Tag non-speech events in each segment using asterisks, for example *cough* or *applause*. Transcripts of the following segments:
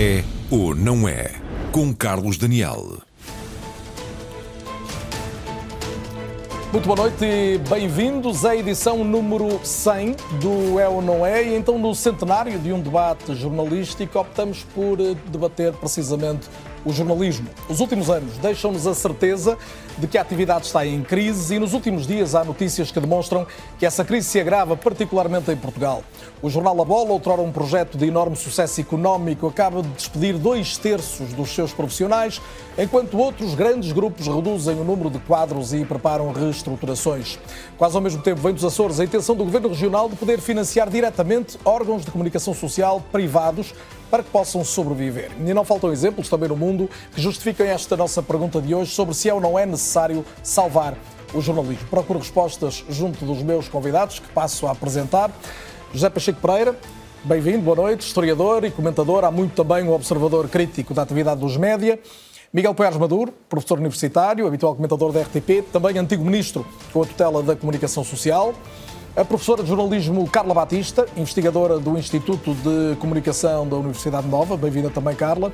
É ou não é? Com Carlos Daniel. Muito boa noite e bem-vindos à edição número 100 do É ou Não É. E então, no centenário de um debate jornalístico, optamos por debater precisamente o jornalismo. Os últimos anos deixam-nos a certeza de que a atividade está em crise e nos últimos dias há notícias que demonstram que essa crise se agrava, particularmente em Portugal. O jornal A Bola, outrora um projeto de enorme sucesso económico, acaba de despedir dois terços dos seus profissionais, enquanto outros grandes grupos reduzem o número de quadros e preparam reestruturações. Quase ao mesmo tempo vem dos Açores a intenção do Governo Regional de poder financiar diretamente órgãos de comunicação social privados para que possam sobreviver. E não faltam exemplos também no mundo que justificam esta nossa pergunta de hoje sobre se é ou não é necessário salvar o jornalismo. Procuro respostas junto dos meus convidados, que passo a apresentar. José Pacheco Pereira, bem-vindo, boa noite, historiador e comentador, há muito também um observador crítico da atividade dos média. Miguel Poiares Maduro, professor universitário, habitual comentador da RTP, também antigo ministro com a tutela da comunicação social. A professora de jornalismo Carla Batista, investigadora do Instituto de Comunicação da Universidade Nova, bem-vinda também, Carla.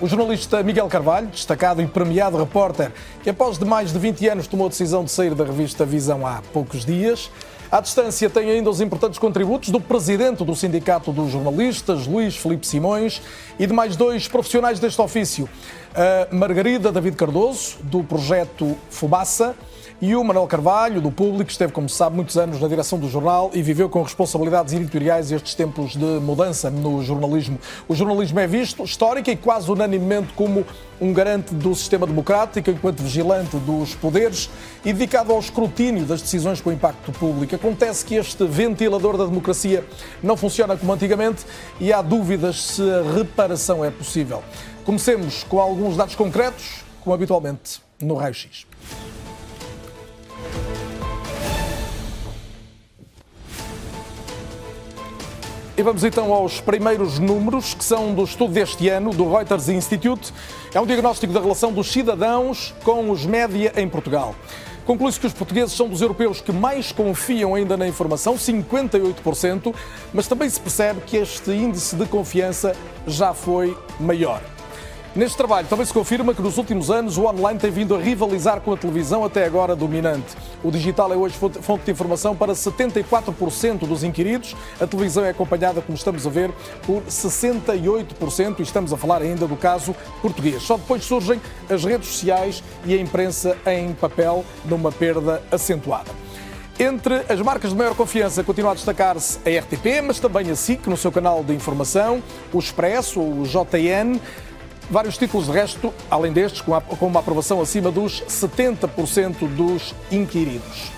O jornalista Miguel Carvalho, destacado e premiado repórter, que após de mais de 20 anos tomou a decisão de sair da revista Visão há poucos dias. À distância tem ainda os importantes contributos do presidente do Sindicato dos Jornalistas, Luís Felipe Simões, e de mais dois profissionais deste ofício, a Margarida David Cardoso, do projeto Fumaça, e o Manuel Carvalho, do Público, esteve, como se sabe, muitos anos na direção do jornal e viveu com responsabilidades editoriais estes tempos de mudança no jornalismo. O jornalismo é visto, histórico e quase unanimemente, como um garante do sistema democrático, enquanto vigilante dos poderes e dedicado ao escrutínio das decisões com impacto público. Acontece que este ventilador da democracia não funciona como antigamente e há dúvidas se a reparação é possível. Comecemos com alguns dados concretos, como habitualmente no Raio-X. E vamos então aos primeiros números, que são do estudo deste ano, do Reuters Institute. É um diagnóstico da relação dos cidadãos com os média em Portugal. Conclui-se que os portugueses são dos europeus que mais confiam ainda na informação, 58%, mas também se percebe que este índice de confiança já foi maior. Neste trabalho também se confirma que nos últimos anos o online tem vindo a rivalizar com a televisão até agora dominante. O digital é hoje fonte de informação para 74% dos inquiridos. A televisão é acompanhada, como estamos a ver, por 68% e estamos a falar ainda do caso português. Só depois surgem as redes sociais e a imprensa em papel numa perda acentuada. Entre as marcas de maior confiança continua a destacar-se a RTP, mas também a SIC no seu canal de informação, o Expresso, o JN, Vários títulos de resto, além destes, com, uma aprovação acima dos 70% dos inquiridos.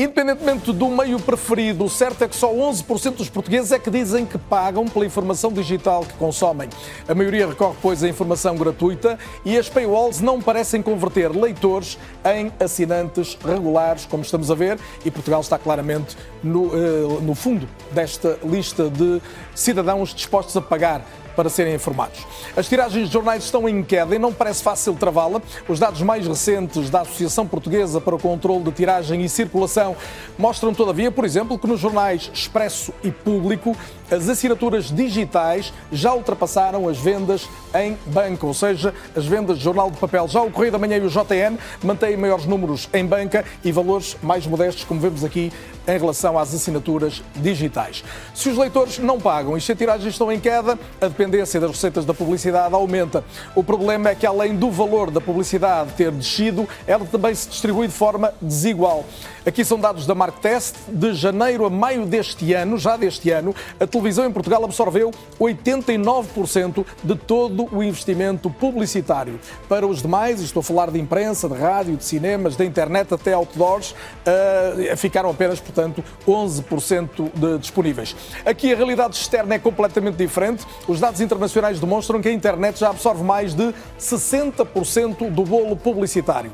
Independentemente do meio preferido, o certo é que só 11% dos portugueses é que dizem que pagam pela informação digital que consomem. A maioria recorre, pois, à informação gratuita e as paywalls não parecem converter leitores em assinantes regulares, como estamos a ver, e Portugal está claramente no, uh, no fundo desta lista de cidadãos dispostos a pagar para serem informados. As tiragens de jornais estão em queda e não parece fácil travá-la. Os dados mais recentes da Associação Portuguesa para o Controlo de Tiragem e Circulação mostram, todavia, por exemplo, que nos jornais Expresso e Público as assinaturas digitais já ultrapassaram as vendas em banca, ou seja, as vendas de jornal de papel. Já o Correio da Manhã e o JN mantêm maiores números em banca e valores mais modestos, como vemos aqui, em relação às assinaturas digitais. Se os leitores não pagam e se as tiragens estão em queda, a dependência das receitas da publicidade aumenta. O problema é que, além do valor da publicidade ter descido, ela também se distribui de forma desigual. Aqui são dados da Marktest. De janeiro a maio deste ano, já deste ano, a televisão em Portugal absorveu 89% de todo o investimento publicitário. Para os demais, estou a falar de imprensa, de rádio, de cinemas, da internet até outdoors, uh, ficaram apenas, portanto, 11% de disponíveis. Aqui a realidade externa é completamente diferente. Os dados internacionais demonstram que a internet já absorve mais de 60% do bolo publicitário.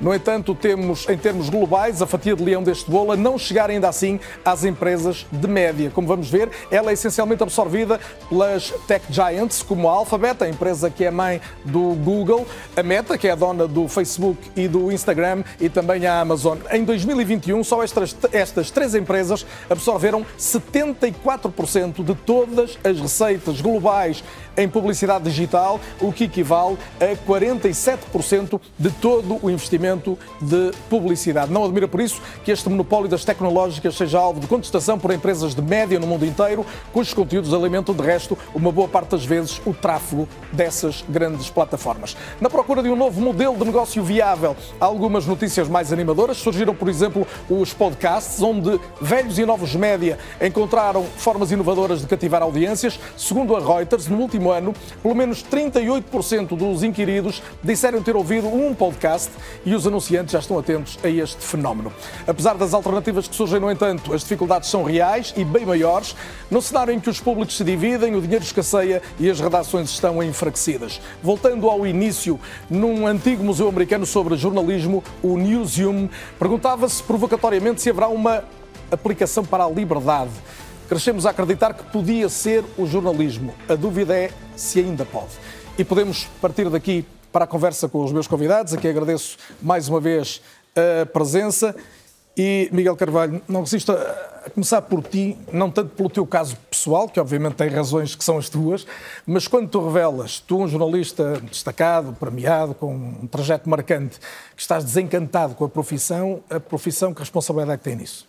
No entanto, temos, em termos globais, a fatia de leão deste bolo a não chegar ainda assim às empresas de média. Como vamos ver, ela é essencialmente absorvida pelas tech giants, como a Alphabet, a empresa que é mãe do Google, a Meta, que é a dona do Facebook e do Instagram, e também a Amazon. Em 2021, só estas, estas três empresas absorveram 74% de todas as receitas globais em publicidade digital, o que equivale a 47% de todo o investimento de publicidade. Não admira por isso que este monopólio das tecnológicas seja alvo de contestação por empresas de média no mundo inteiro, cujos conteúdos alimentam, de resto, uma boa parte das vezes, o tráfego dessas grandes plataformas. Na procura de um novo modelo de negócio viável, algumas notícias mais animadoras. Surgiram, por exemplo, os podcasts, onde velhos e novos média encontraram formas inovadoras de cativar audiências. Segundo a Reuters, no último ano, pelo menos 38% dos inquiridos disseram ter ouvido um podcast e os anunciantes já estão atentos a este fenómeno. Apesar das alternativas que surgem, no entanto, as dificuldades são reais e bem maiores. No cenário em que os públicos se dividem, o dinheiro escasseia e as redações estão enfraquecidas. Voltando ao início, num antigo museu americano sobre jornalismo, o Newseum, perguntava-se provocatoriamente se haverá uma aplicação para a liberdade. Crescemos a acreditar que podia ser o jornalismo. A dúvida é se ainda pode. E podemos partir daqui para a conversa com os meus convidados. Aqui agradeço mais uma vez a presença. E Miguel Carvalho, não resisto a começar por ti, não tanto pelo teu caso pessoal, que obviamente tem razões que são as tuas, mas quando tu revelas, tu, um jornalista destacado, premiado, com um trajeto marcante, que estás desencantado com a profissão, a profissão, que responsabilidade é que tem nisso?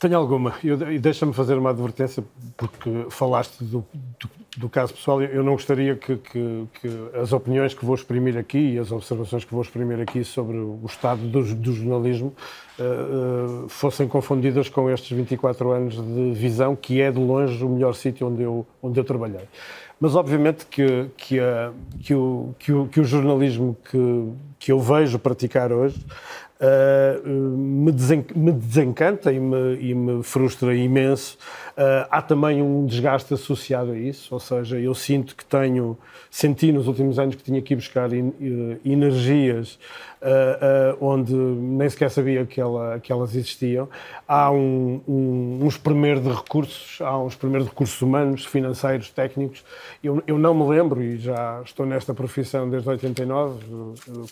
Tenho alguma. E deixa-me fazer uma advertência, porque falaste do, do, do caso pessoal. Eu não gostaria que, que, que, as opiniões que vou exprimir aqui e as observações que vou exprimir aqui sobre o estado do, do jornalismo uh, uh, fossem confundidas com estes 24 anos de visão, que é de longe o melhor sítio onde eu, onde eu trabalhei. Mas, obviamente, que, que, a, que, o, que, o, que o jornalismo que, que eu vejo praticar hoje me, desen, me, desencanta e me, e me frustra imenso. Uh, há também um desgaste associado a isso, ou seja, eu sinto que tenho, senti nos últimos anos que tinha que ir buscar in, uh, energias uh, onde nem sequer sabia que, ela, que elas existiam. Há um, um, de recursos, há um espremer de recursos humanos, financeiros, técnicos. Eu, eu não me lembro, e já estou nesta profissão desde 89,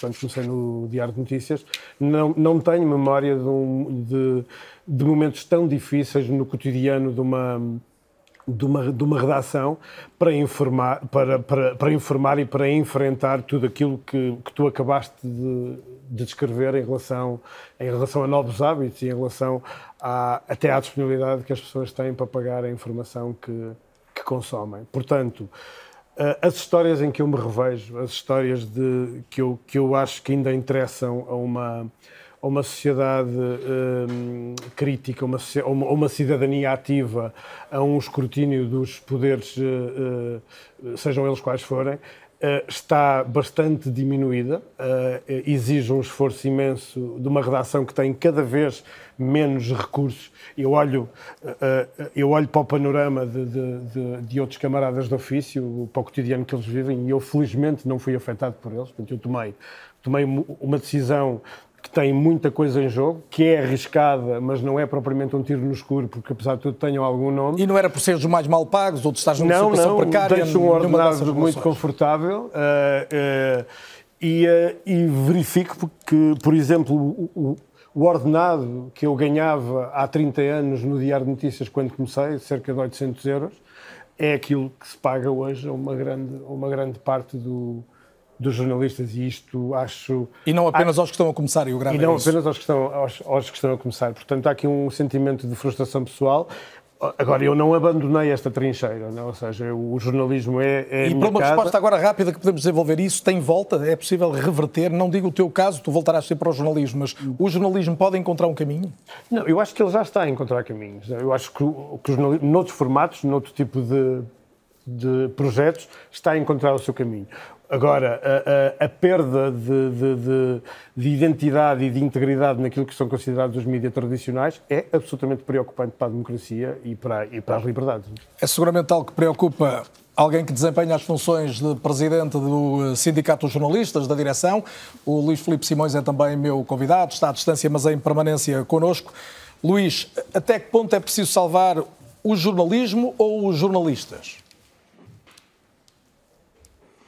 quando comecei no Diário de Notícias, não, não tenho memória de, um, de, de momentos tão difíceis no cotidiano de uma de uma, de uma redação para informar, para, para, para informar e para enfrentar tudo aquilo que, que tu acabaste de, de descrever em relação, em relação a novos hábitos e em relação a, até à disponibilidade que as pessoas têm para pagar a informação que, que consomem. Portanto, eh, as histórias em que eu me revejo, as histórias de, que, eu, que eu acho que ainda interessam a uma a uma sociedade um, crítica, uma, uma, uma, cidadania ativa, a um escrutínio dos poderes, uh, sejam eles quais forem, uh, está bastante diminuída, exige um esforço imenso de uma redação que tem cada vez menos recursos. Eu olho, eu olho para o panorama de, de, de, de, outros camaradas de ofício, para o cotidiano que eles vivem, e eu felizmente não fui afetado por eles, portanto eu tomei tomei uma decisão que tem muita coisa em jogo, que é arriscada, mas não é propriamente um tiro no escuro, porque apesar de tudo tenham algum nome. E não era por ser os mais mal pagos ou de estar numa não, situação não, precária? Não, um ordenado muito confortável uh, uh, e, uh, e, verifico que, por exemplo, o, o, ordenado que eu ganhava há 30 anos no Diário de Notícias quando comecei, cerca de 800 euros, é aquilo que se paga hoje a uma grande, uma grande parte do, dos jornalistas e isto acho... E não apenas aos que estão a começar, e o grave E não é apenas aos que, estão, aos, aos que estão a começar. Portanto, há aqui um sentimento de frustração pessoal. Agora, eu não abandonei esta trincheira, não? ou seja, o jornalismo é. é e para uma casa. resposta agora rápida que podemos desenvolver isso, tem volta? É possível reverter? Não digo o teu caso, tu voltarás sempre para o jornalismo, mas o jornalismo pode encontrar um caminho? Não, eu acho que ele já está a encontrar caminhos. Eu acho que, que o jornalismo, noutros formatos, noutro tipo de, de projetos, está a encontrar o seu caminho. Agora, a, a, a perda de, de, de, de, identidade e de integridade naquilo que são considerados os mídias tradicionais é absolutamente preocupante para a democracia e para, e para as liberdades. É seguramente algo que preocupa alguém que desempenha as funções de presidente do Sindicato dos Jornalistas, da direção. O Luís Filipe Simões é também meu convidado, está à distância, mas em permanência connosco. Luís, até que ponto é preciso salvar o jornalismo ou os jornalistas?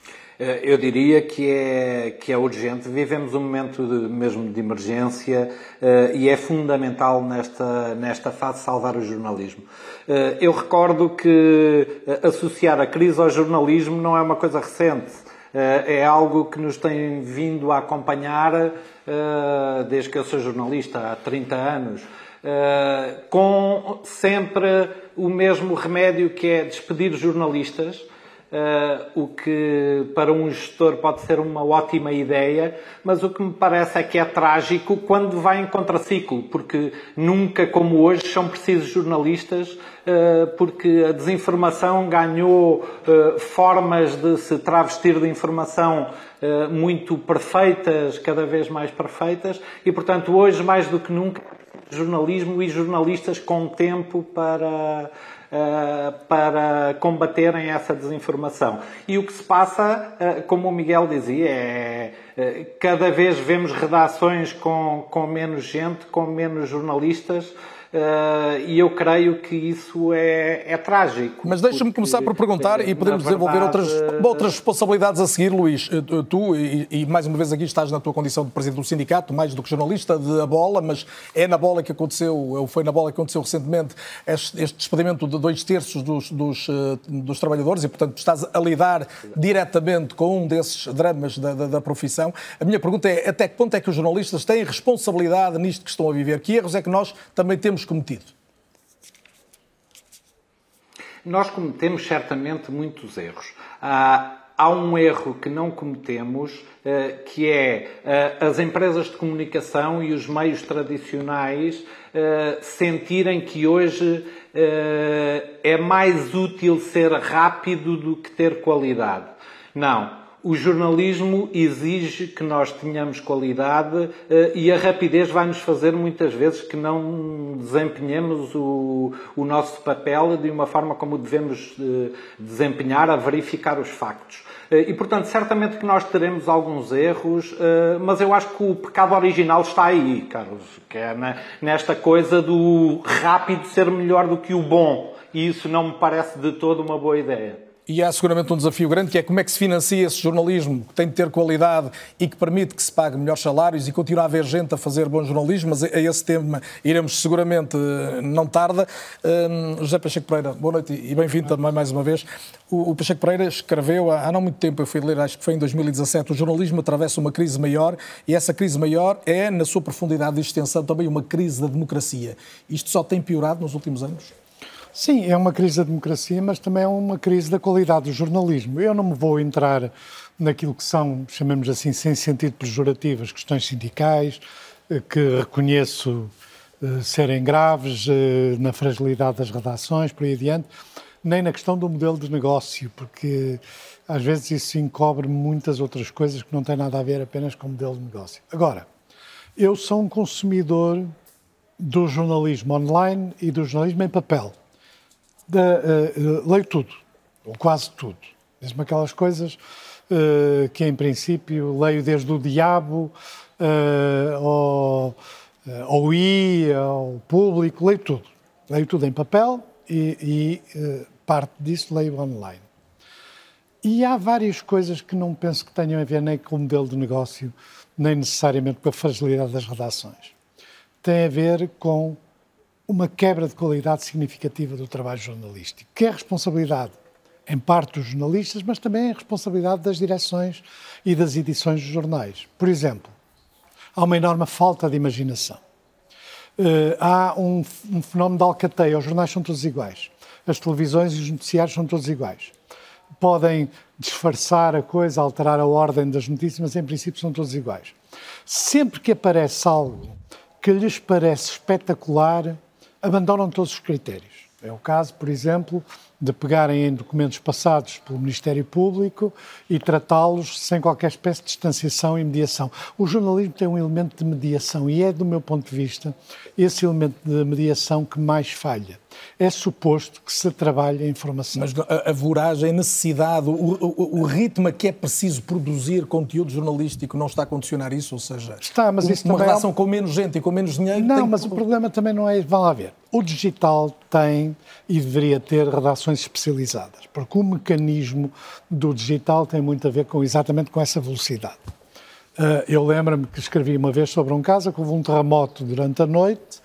Eh, eu diria que é, que é urgente. Vivemos um momento de, mesmo de emergência uh, e é fundamental nesta, nesta fase salvar o jornalismo. Uh, eu recordo que associar a crise ao jornalismo não é uma coisa recente. É algo que nos tem vindo a acompanhar desde que eu sou jornalista, há 30 anos. com sempre o mesmo remédio que é despedir jornalistas, Uh, o que para um gestor pode ser uma ótima ideia, mas o que me parece é que é trágico quando vai em contraciclo, porque nunca como hoje são precisos jornalistas, uh, porque a desinformação ganhou uh, formas de se travestir de informação muito perfeitas, cada vez mais perfeitas, e portanto hoje mais do que nunca jornalismo e jornalistas com tempo para para combaterem essa desinformação. E o que se passa, uh, como o Miguel dizia, é uh, cada vez vemos redações com, com menos gente, com menos jornalistas Uh, e eu creio que isso é, é trágico. Mas deixa-me começar por perguntar e podemos desenvolver outras, outras responsabilidades a seguir, Luís. Eh, tu, e, e, mais uma vez aqui estás na tua condição de presidente do sindicato, mais do que jornalista de a bola, mas é na bola que aconteceu, ou foi na bola que aconteceu recentemente este, este despedimento de dois terços dos, dos, eh, dos, trabalhadores e, portanto, estás a lidar diretamente com um desses dramas da, da, da profissão. A minha pergunta é até que ponto é que os jornalistas têm responsabilidade nisto que estão a viver? Que erros é que nós também temos temos cometido? Nós cometemos certamente muitos erros. Há, há um erro que não cometemos, eh, que é eh, as empresas de comunicação e os meios tradicionais sentirem que hoje é mais útil ser rápido do que ter qualidade. Não o jornalismo exige que nós tenhamos qualidade eh, e a rapidez vai nos fazer muitas vezes que não desempenhemos o, o nosso papel de uma forma como devemos eh, desempenhar a verificar os factos. Eh, e, portanto, certamente que nós teremos alguns erros, mas eu acho que o pecado original está aí, Carlos, que é nesta coisa do rápido ser melhor do que o bom. E isso não me parece de todo uma boa ideia e há seguramente um desafio grande que é como é que se financia esse jornalismo que tem de ter qualidade e que permite que se pague melhores salários e continue a haver gente a fazer bom jornalismo, mas a esse tema iremos seguramente eh, não tarda. Um, José Pacheco Pereira, boa noite e bem-vindo também mais uma vez. O, o Pacheco Pereira escreveu há, há não muito tempo, eu fui ler, acho que foi em 2017, o jornalismo atravessa uma crise maior e essa crise maior é, na sua profundidade e extensão, também uma crise da democracia. Isto só tem piorado nos últimos anos? Sim, é uma crise da democracia, mas também é uma crise da qualidade do jornalismo. Eu não me vou entrar naquilo que são, chamemos assim, sem sentido pejorativo, as questões sindicais, eh, que reconheço eh, serem graves, eh, na fragilidade das redações, por aí adiante, nem na questão do modelo de negócio, porque às vezes isso encobre muitas outras coisas que não têm nada a ver apenas com o modelo de negócio. Agora, eu sou um consumidor do jornalismo online e do jornalismo em papel da, uh, leio tudo, ou quase tudo. Mesmo aquelas coisas uh, que, em princípio, leio desde o diabo uh, ao, ao I, ao público, leio tudo. Leio tudo em papel e, e parte disso leio online. E há várias coisas que não penso que tenham a ver nem com o modelo de negócio, nem necessariamente com a fragilidade das redações. Tem a ver com uma quebra de qualidade significativa do trabalho jornalístico, que é responsabilidade, em parte, dos jornalistas, mas também é responsabilidade das direções e das edições dos jornais. Por exemplo, há uma enorme falta de imaginação. Uh, há um, um, fenómeno de alcateia, os jornais são todos iguais, as televisões e os noticiários são todos iguais. Podem disfarçar a coisa, alterar a ordem das notícias, mas em princípio são todos iguais. Sempre que aparece algo que lhes parece espetacular, abandonam todos os critérios. É o caso, por exemplo, de pegarem em documentos passados pelo Ministério Público e tratá-los sem qualquer espécie de distanciação e mediação. O jornalismo tem um elemento de mediação e é, do meu ponto de vista, esse elemento de mediação que mais falha. É suposto que se trabalhe a informação. Mas a, a voragem, a necessidade, o, o, o, ritmo que é preciso produzir conteúdo jornalístico não está a condicionar isso? Ou seja, está, mas isso uma também relação é... com menos gente e com menos dinheiro. Não, mas que... o problema também não é. Vão lá ver. O digital tem e deveria ter redações especializadas, porque o mecanismo do digital tem muito a ver com exatamente com essa velocidade. Uh, eu lembro-me que escrevi uma vez sobre um caso que houve um terremoto durante a noite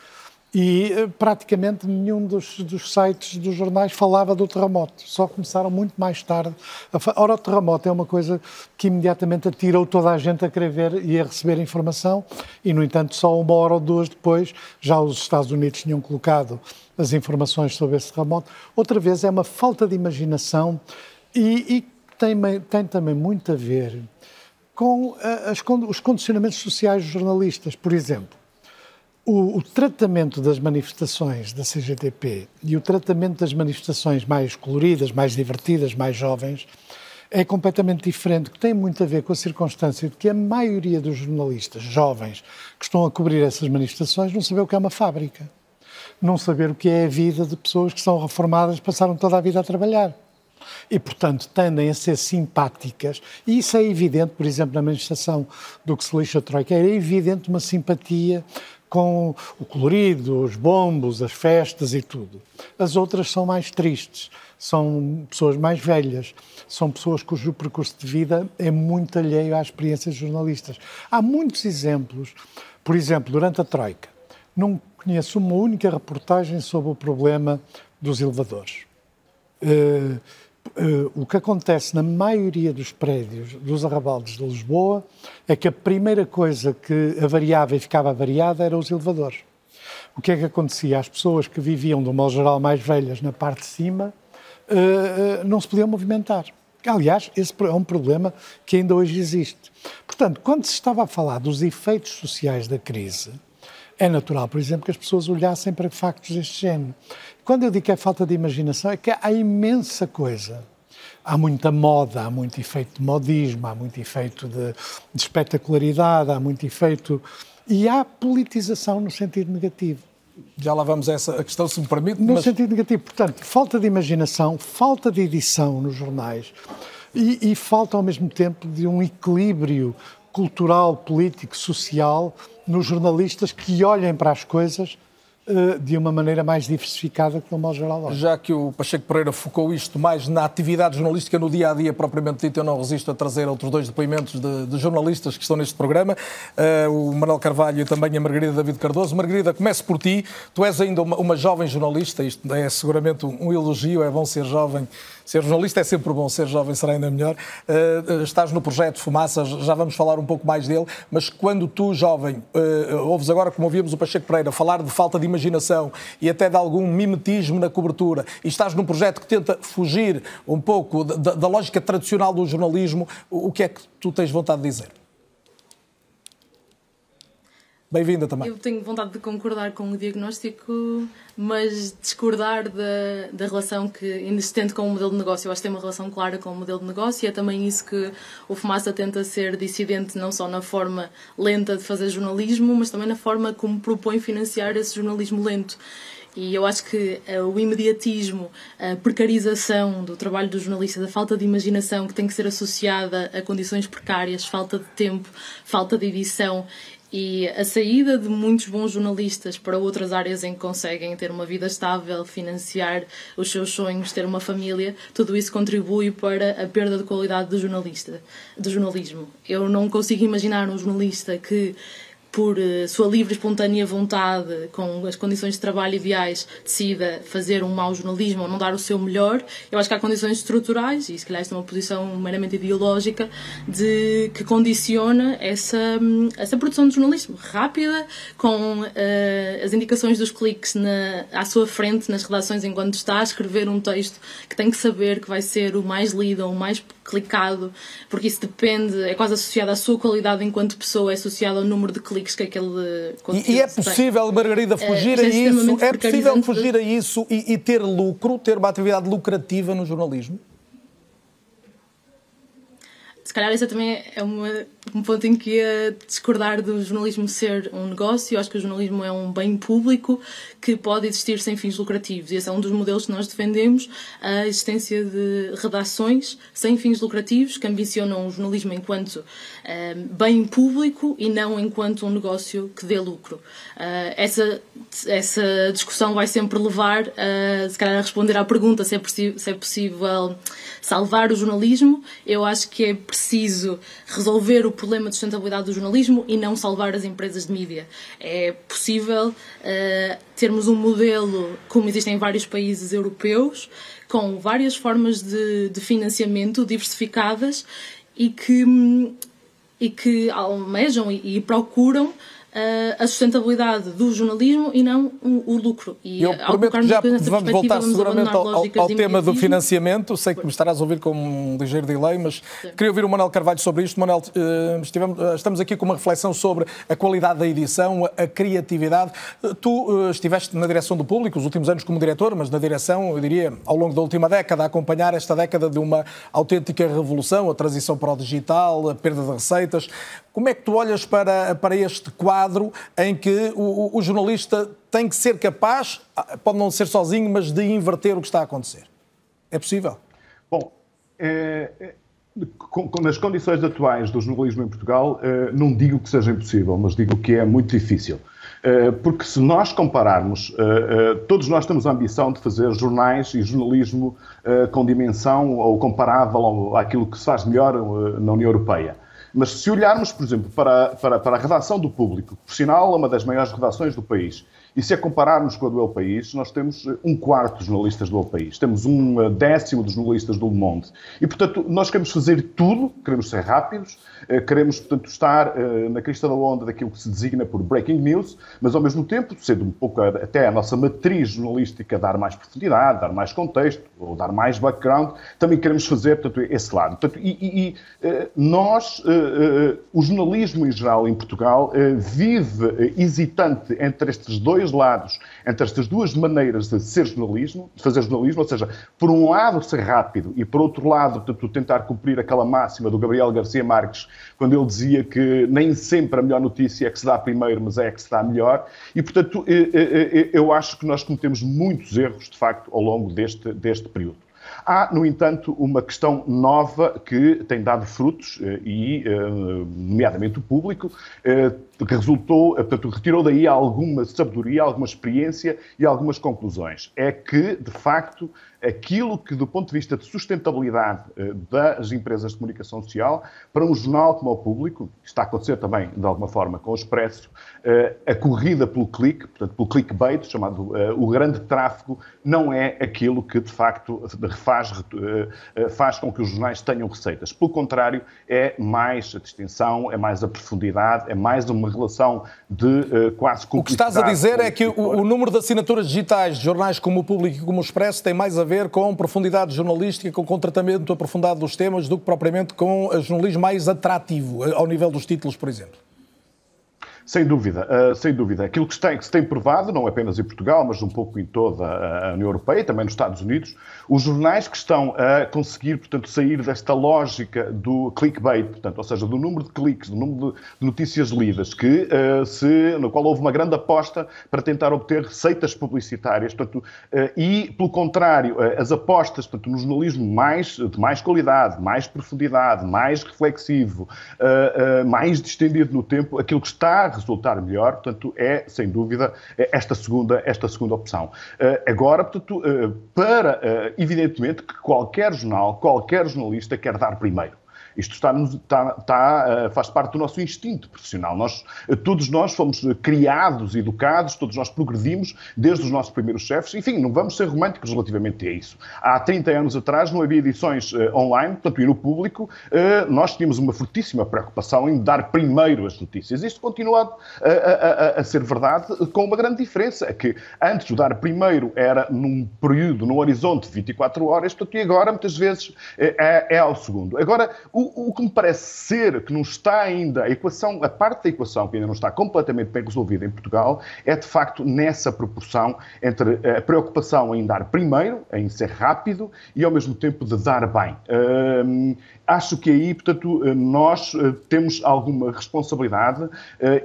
e eh, praticamente nenhum dos, dos, sites dos jornais falava do terremoto. Só começaram muito mais tarde. A Ora, o terremoto é uma coisa que imediatamente atirou toda a gente a querer ver e a receber informação, e, no entanto, só uma hora ou duas depois já os Estados Unidos tinham colocado as informações sobre esse terremoto. Outra vez, é uma falta de imaginação e, e tem, tem também muito a ver com eh, as, os condicionamentos sociais dos jornalistas. Por exemplo, o, o, tratamento das manifestações da CGTP e o tratamento das manifestações mais coloridas, mais divertidas, mais jovens, é completamente diferente, que tem muito a ver com a circunstância de que a maioria dos jornalistas jovens que estão a cobrir essas manifestações não saber o que é uma fábrica, não saber o que é a vida de pessoas que são reformadas, passaram toda a vida a trabalhar. E, portanto, tendem a ser simpáticas. E isso é evidente, por exemplo, na manifestação do que se lixa a Troika, é evidente uma simpatia com o colorido, os bombos, as festas e tudo. As outras são mais tristes, são pessoas mais velhas, são pessoas cujo percurso de vida é muito alheio às experiências jornalistas. Há muitos exemplos, por exemplo, durante a Troika, não conheço uma única reportagem sobre o problema dos elevadores. Uh, Uh, o que acontece na maioria dos prédios dos arrabaldes de Lisboa é que a primeira coisa que avariava e ficava avariada eram os elevadores. O que é que acontecia? As pessoas que viviam, de um modo geral, mais velhas na parte de cima, uh, uh, não se podiam movimentar. Aliás, esse é um problema que ainda hoje existe. Portanto, quando se estava a falar dos efeitos sociais da crise, é natural, por exemplo, que as pessoas olhassem para factos deste género. Quando eu digo que é falta de imaginação, é que há imensa coisa. Há muita moda, há muito efeito de modismo, há muito efeito de, de espetacularidade, há muito efeito. E há politização no sentido negativo. Já lá vamos a essa questão, se me permite. No mas... sentido negativo. Portanto, falta de imaginação, falta de edição nos jornais e, e falta, ao mesmo tempo, de um equilíbrio cultural, político, social nos jornalistas que olhem para as coisas uh, de uma maneira mais diversificada que no modo geral. Já que o Pacheco Pereira focou isto mais na atividade jornalística no dia a dia propriamente dito, eu não resisto a trazer outros dois depoimentos de, de jornalistas que estão neste programa, uh, o Manuel Carvalho e também a Margarida David Cardoso. Margarida, começo por ti. Tu és ainda uma, uma jovem jornalista, isto é seguramente um elogio, é bom ser jovem Ser jornalista é sempre bom, ser jovem será ainda melhor. Uh, estás no projeto Fumaça, já vamos falar um pouco mais dele, mas quando tu, jovem, uh, ouves agora, como ouvíamos o Pacheco Pereira, falar de falta de imaginação e até de algum mimetismo na cobertura, e estás num projeto que tenta fugir um pouco da, da lógica tradicional do jornalismo, o que é que tu tens vontade de dizer? Bem-vinda também. Eu tenho vontade de concordar com o diagnóstico, mas discordar da, da relação que inexistente com o modelo de negócio. Eu acho que tem uma relação clara com o modelo de negócio e é também isso que o Fumaça tenta ser dissidente, não só na forma lenta de fazer jornalismo, mas também na forma como propõe financiar esse jornalismo lento. E eu acho que uh, o imediatismo, a precarização do trabalho do jornalista, da falta de imaginação que tem que ser associada a condições precárias, falta de tempo, falta de edição e a saída de muitos bons jornalistas para outras áreas em que conseguem ter uma vida estável, financiar os seus sonhos, ter uma família, tudo isso contribui para a perda de qualidade do jornalista, do jornalismo. Eu não consigo imaginar um jornalista que por uh, sua livre e espontânea vontade, com as condições de trabalho ideais, decida fazer um mau jornalismo ou não dar o seu melhor, eu acho que há condições estruturais, e se calhar esta é uma posição meramente ideológica, de, que condiciona essa, hum, essa produção de jornalismo rápida, com uh, as indicações dos cliques na, à sua frente nas redações enquanto está a escrever um texto que tem que saber que vai ser o mais lido ou o mais clicado, porque isso depende, é quase associado à sua qualidade enquanto pessoa, é associado ao número de cliques que aquele conteúdo E, e é possível, tem. Margarida, fugir é, a isso? É possível fugir a isso e, e ter lucro, ter uma atividade lucrativa no jornalismo? calhar esse também é uma, um ponto em que ia discordar do jornalismo ser um negócio. Eu acho que o jornalismo é um bem público que pode existir sem fins lucrativos. E esse é um dos modelos que nós defendemos, a existência de redações sem fins lucrativos que ambicionam o jornalismo enquanto uh, bem público e não enquanto um negócio que dê lucro. Uh, essa, essa discussão vai sempre levar, a, se calhar, a responder à pergunta se é, se é possível salvar o jornalismo. Eu acho que é preciso resolver o problema de sustentabilidade do jornalismo e não salvar as empresas de mídia. É possível uh, termos um modelo, como existe em vários países europeus, com várias formas de, de financiamento diversificadas e que, e que almejam e, e procuram a sustentabilidade do jornalismo e não o, lucro. E eu prometo que já vamos voltar vamos seguramente ao, ao tema do financiamento. Sei que me estarás a ouvir com um ligeiro delay, mas queria ouvir o Manuel Carvalho sobre isto. Manuel, estivemos, uh, estamos aqui com uma reflexão sobre a qualidade da edição, a, a criatividade. tu estiveste na direção do público, os últimos anos como diretor, mas na direção, eu diria, ao longo da última década, a acompanhar esta década de uma autêntica revolução, a transição para o digital, a perda de receitas. Como é que tu olhas para, para este quadro em que o, o, jornalista tem que ser capaz, ah, pode não ser sozinho, mas de inverter o que está a acontecer? É possível? Bom, é, nas condições atuais do jornalismo em Portugal, é, não digo que seja impossível, mas digo que é muito difícil. Porque se nós compararmos, todos nós temos a ambição de fazer jornais e jornalismo com dimensão ou comparável àquilo que se faz melhor na União Europeia. Mas se olharmos, por exemplo, para, para, para a redação do público, por sinal, é uma das maiores redações do país, e se a compararmos com a do El País, nós temos eh, um quarto dos jornalistas do El País, temos um eh, décimo dos jornalistas do Le Monde. E, portanto, nós queremos fazer tudo, queremos ser rápidos, eh, queremos, portanto, estar na crista da onda daquilo que se designa por breaking news, mas, ao mesmo tempo, sendo um pouco até a nossa matriz jornalística dar mais profundidade, dar mais contexto, ou dar mais background, também queremos fazer, portanto, esse lado. Portanto, e, e, e nós, o jornalismo em geral em Portugal, vive hesitante entre estes dois dois lados, entre estas duas maneiras de ser jornalismo, de fazer jornalismo, ou seja, por um lado ser rápido e por outro lado, portanto, tentar cumprir aquela máxima do Gabriel Garcia Marques, quando ele dizia que nem sempre a melhor notícia é que se dá primeiro, mas é que se dá melhor. E, portanto, eh, eh, eh, eu acho que nós cometemos muitos erros, de facto, ao longo deste, deste período. Há, no entanto, uma questão nova que tem dado frutos e, nomeadamente o público, que resultou, portanto, retirou daí alguma sabedoria, alguma experiência e algumas conclusões. É que, de facto, aquilo que, do ponto de vista de sustentabilidade eh, das empresas de comunicação social, para um jornal como o Público, está a acontecer também, de alguma forma, com o Expresso, eh, a corrida pelo clique, portanto, pelo clickbait, chamado eh, o grande tráfego, não é aquilo que, de facto, faz, faz com que os jornais tenham receitas. Pelo contrário, é mais a distinção, é mais a profundidade, é mais uma relação de quase O que estás a dizer é que o, o número de assinaturas digitais de jornais como o Público e como o Expresso tem mais a ver ver com profundidade jornalística, com, com tratamento aprofundado dos temas, do que propriamente com jornalismo mais atrativo, ao nível dos títulos, por exemplo. Sem dúvida, uh, sem dúvida. Aquilo que se, tem, que se tem provado, não apenas em Portugal, mas um pouco em toda a União Europeia, também nos Estados Unidos, os jornais que estão a conseguir, portanto, sair desta lógica do clickbait, portanto, ou seja, do número de cliques, do número de notícias lidas, que, uh, se, no qual houve uma grande aposta para tentar obter receitas publicitárias, portanto, uh, e, pelo contrário, as apostas portanto, no jornalismo mais, de mais qualidade, mais profundidade, mais reflexivo, mais distendido no tempo, aquilo que está resultar melhor, portanto, é, sem dúvida, é esta segunda, esta segunda opção. Uh, agora, portanto, uh, para, uh, evidentemente, que qualquer jornal, qualquer jornalista quer dar primeiro. Isto está, está, está, eh, faz parte do nosso instinto profissional. Nós, eh, todos nós fomos eh, criados, educados, todos nós progredimos desde os nossos primeiros chefes. Enfim, não vamos ser românticos relativamente a isso. Há 30 anos atrás não havia edições online, portanto, e no público, nós tínhamos uma fortíssima preocupação em dar primeiro as notícias. Isto continua a, a, a, a ser verdade com uma grande diferença, é que antes o dar primeiro era num período, num horizonte de 24 horas, portanto, e agora muitas vezes é, é ao segundo. Agora, o o, que me parece ser que não está ainda, a equação, a parte da equação que ainda não está completamente bem resolvida em Portugal, é de facto nessa proporção entre a preocupação em dar primeiro, em ser rápido e ao mesmo tempo de dar bem. Acho que aí, portanto, nós uh, temos alguma responsabilidade uh,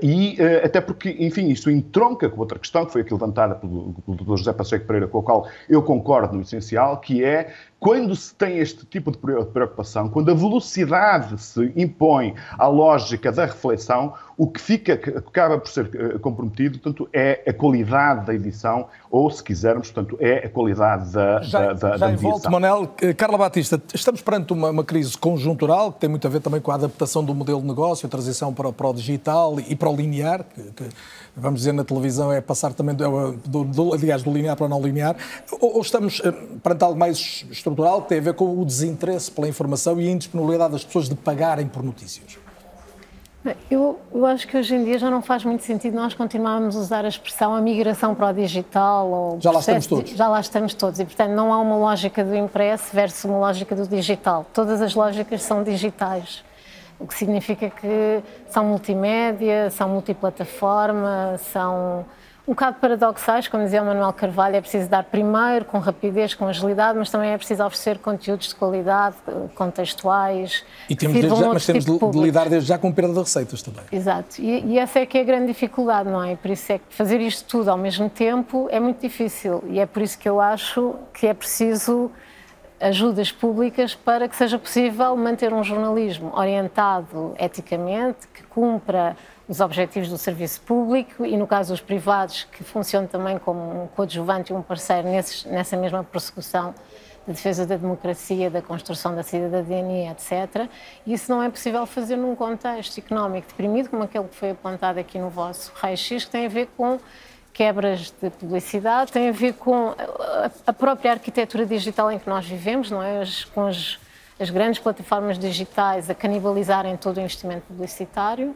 e até porque, enfim, isto entronca com outra questão que foi aqui levantada pelo, pelo Dr. José Pacheco Pereira, com a qual eu concordo no essencial, que é quando se tem este tipo de preocupação, quando a velocidade se impõe à lógica da reflexão, o que fica, que acaba por ser eh, comprometido, portanto, é a qualidade da edição, ou, se quisermos, portanto, é a qualidade da, já, da, da, já volto, Manel. Eh, Carla Batista, estamos perante uma, uma, crise conjuntural que tem muito a ver também com a adaptação do modelo de negócio, a transição para, para o digital e para o linear, que, que vamos dizer, na televisão é passar também, do, do, do, aliás, do linear para o não linear, ou, ou, estamos eh, perante algo mais estrutural que tem a ver com o desinteresse pela informação e a indisponibilidade das pessoas de pagarem por notícias? Eu, eu, acho que hoje em dia já não faz muito sentido nós continuarmos a usar a expressão a migração para o digital. Ou já lá estamos todos. Já lá estamos todos. E, portanto, não há uma lógica do impresso versus uma lógica do digital. Todas as lógicas são digitais o que significa que são multimédia, são multiplataforma, são um bocado paradoxais, como dizia o Manuel Carvalho, é preciso dar primeiro, com rapidez, com agilidade, mas também é preciso oferecer conteúdos de qualidade, contextuais. E temos já, mas temos tipo de, de lidar desde já com perda de receitas também. Exato, e, e, essa é que é a grande dificuldade, não é? Por isso é que fazer isto tudo ao mesmo tempo é muito difícil e é por isso que eu acho que é preciso ajudas públicas para que seja possível manter um jornalismo orientado eticamente, que cumpra os objetivos do serviço público e, no caso dos privados, que funcione também como um coadjuvante e um parceiro nesses, nessa mesma persecução de defesa da democracia, da construção da cidadania, etc. E isso não é possível fazer num contexto económico deprimido, como aquele que foi apontado aqui no vosso raio-x, que tem a ver com quebras de publicidade, tem a ver com a própria arquitetura digital em que nós vivemos, não é? Com as, as grandes plataformas digitais a canibalizarem todo o investimento publicitário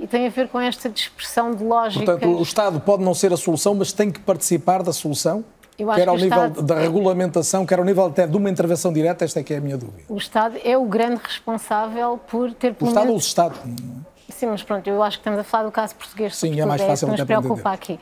e tem a ver com esta dispersão de lógica. Portanto, o Estado pode não ser a solução, mas tem que participar da solução? quer ao nível Estado... da regulamentação, quer ao nível até de uma intervenção direta, esta é que é a minha dúvida. O Estado é o grande responsável por ter... O Estado ou o Estado? Sim, mas pronto, eu acho que estamos a falar do caso português. Sim, é mais fácil é que nos preocupa aqui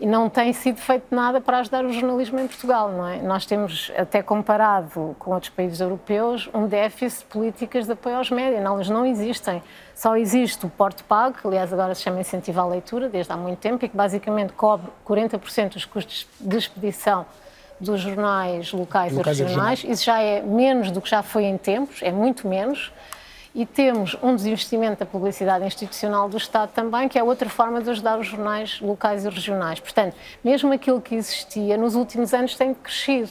e não tem sido feito nada para ajudar o jornalismo em Portugal, não é? Nós temos, até comparado com outros países europeus, um déficit de políticas de apoio aos médias. Não, elas não existem. Só existe o Porto Pago, que aliás agora se chama Incentivo à Leitura, desde há muito tempo, e que basicamente cobre 40% dos custos de expedição dos jornais locais, locais e regionais. Isso já é menos do que já foi em tempos, é muito menos e temos um desinvestimento da publicidade institucional do Estado também, que é outra forma de ajudar os jornais locais e regionais. Portanto, mesmo aquilo que existia nos últimos anos tem crescido.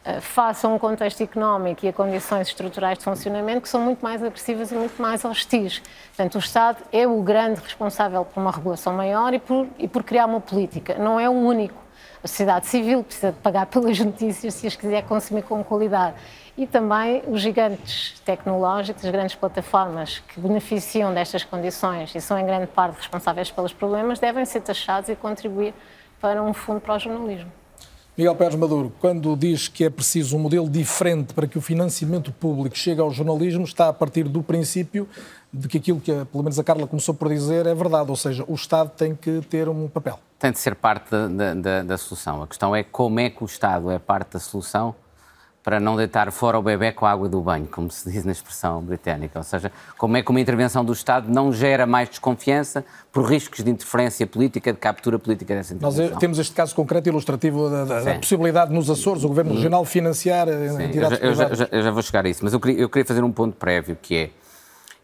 Uh, face a um contexto económico e a condições estruturais de funcionamento que são muito mais agressivas e muito mais hostis. Portanto, o Estado é o grande responsável por uma regulação maior e por, e por criar uma política. Não é o único. A sociedade civil precisa de pagar *laughs* pelas notícias se as quiser consumir com qualidade e também os gigantes tecnológicos, as grandes plataformas que beneficiam destas condições e são em grande parte responsáveis pelos problemas, devem ser taxados e contribuir para um fundo para o jornalismo. Miguel Pérez Maduro, quando diz que é preciso um modelo diferente para que o financiamento público chegue ao jornalismo, está a partir do princípio de que aquilo que, pelo menos, a Carla começou por dizer é verdade, ou seja, o Estado tem que ter um papel. Tem de ser parte da, da, da solução. A questão é como é que o Estado é parte da solução para não deitar fora o bebê com a água do banho, como se diz na expressão britânica. Ou seja, como é que uma intervenção do Estado não gera mais desconfiança por riscos de interferência política, de captura política dessa intervenção. Nós temos este caso concreto ilustrativo da, da, da possibilidade nos Açores, o Governo Regional financiar eh, Sim. entidades eu já, eu, já, eu já, vou chegar a isso, mas eu queria, eu queria, fazer um ponto prévio, que é,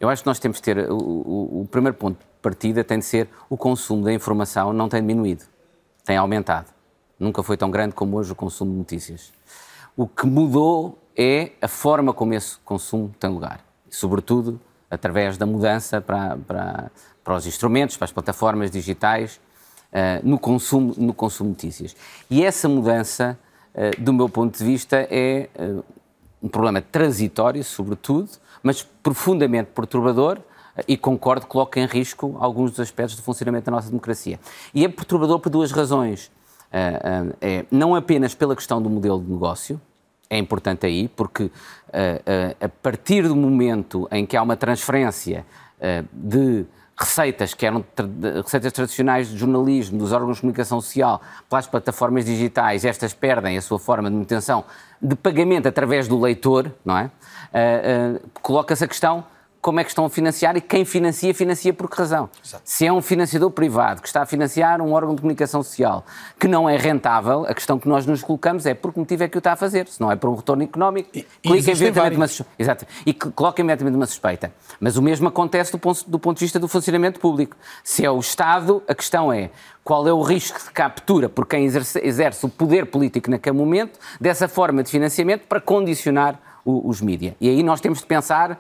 eu acho que nós temos de ter, o, o, o primeiro ponto de partida tem de ser o consumo da informação não tem diminuído, tem aumentado. Nunca foi tão grande como hoje o consumo de notícias. O que mudou é a forma como esse consumo tem lugar, sobretudo através da mudança para, para, para os instrumentos, para as plataformas digitais, uh, no, consumo, no consumo de notícias. E essa mudança, uh, do meu ponto de vista, é uh, um problema transitório, sobretudo, mas profundamente perturbador e concordo, coloca em risco alguns dos aspectos do funcionamento da nossa democracia. E é perturbador por duas razões. É, não apenas pela questão do modelo de negócio, é importante aí, porque uh, a partir do momento em que há uma transferência de receitas que eram receitas tradicionais de jornalismo, dos órgãos de comunicação social, para as plataformas digitais, estas perdem a sua forma de manutenção de pagamento através do leitor, não é? Coloca-se a questão como é que estão a financiar e quem financia, financia por que razão. Exato. Se é um financiador privado que está a financiar um órgão de comunicação social que não é rentável, a questão que nós nos colocamos é por que motivo é que o está a fazer. Se não é por um retorno económico, e, clica imediatamente uma, Exato. e coloca imediatamente uma suspeita. Mas o mesmo acontece do ponto, do ponto de vista do funcionamento público. Se é o Estado, a questão é qual é o risco de captura por quem exerce, exerce o poder político naquele momento dessa forma de financiamento para condicionar o, os mídias. E aí nós temos de pensar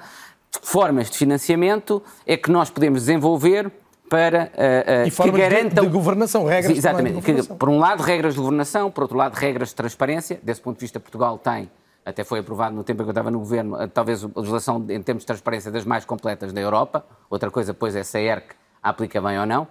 formas de financiamento é que nós podemos desenvolver para uh, uh, que garantam de, de governação, regras exatamente, governação. Que, por um lado regras de governação, por outro lado regras de transparência. Desse ponto de vista, Portugal tem, até foi aprovado no tempo em que eu estava no governo, uh, talvez a legislação em termos de transparência das mais completas da Europa. Outra coisa, pois, é se a ERC aplica bem ou não.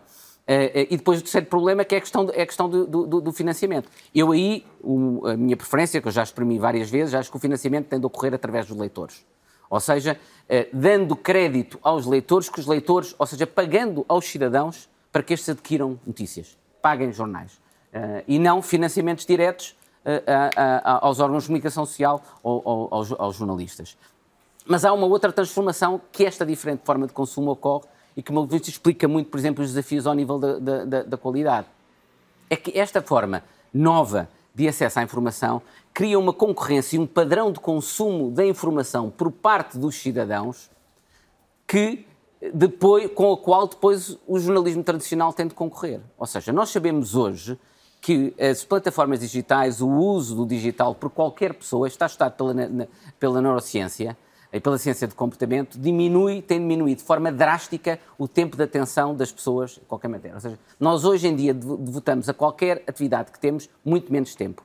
e depois o terceiro problema que é a questão, é a questão do, do, do financiamento. Eu aí, o, a minha preferência, que eu já exprimi várias vezes, acho que o financiamento tem de ocorrer através dos leitores. Ou seja, eh, dando crédito aos leitores, que os leitores, ou seja, pagando aos cidadãos para que estes adquiram notícias, paguem jornais. Eh, e não financiamentos diretos eh, aos órgãos de comunicação social ou aos, jornalistas. Mas há uma outra transformação que esta diferente forma de consumo ocorre e que, me explica muito, por exemplo, os desafios ao nível da, da, da qualidade. É que esta forma nova de acesso à informação cria uma concorrência e um padrão de consumo da informação por parte dos cidadãos que depois, com a qual depois o jornalismo tradicional tem de concorrer. Ou seja, nós sabemos hoje que as plataformas digitais, o uso do digital por qualquer pessoa, está estudado pela, pela neurociência e pela ciência de comportamento, diminui, tem diminuído de forma drástica o tempo de atenção das pessoas em qualquer matéria. Ou seja, nós hoje em dia devotamos a qualquer atividade que temos muito menos tempo.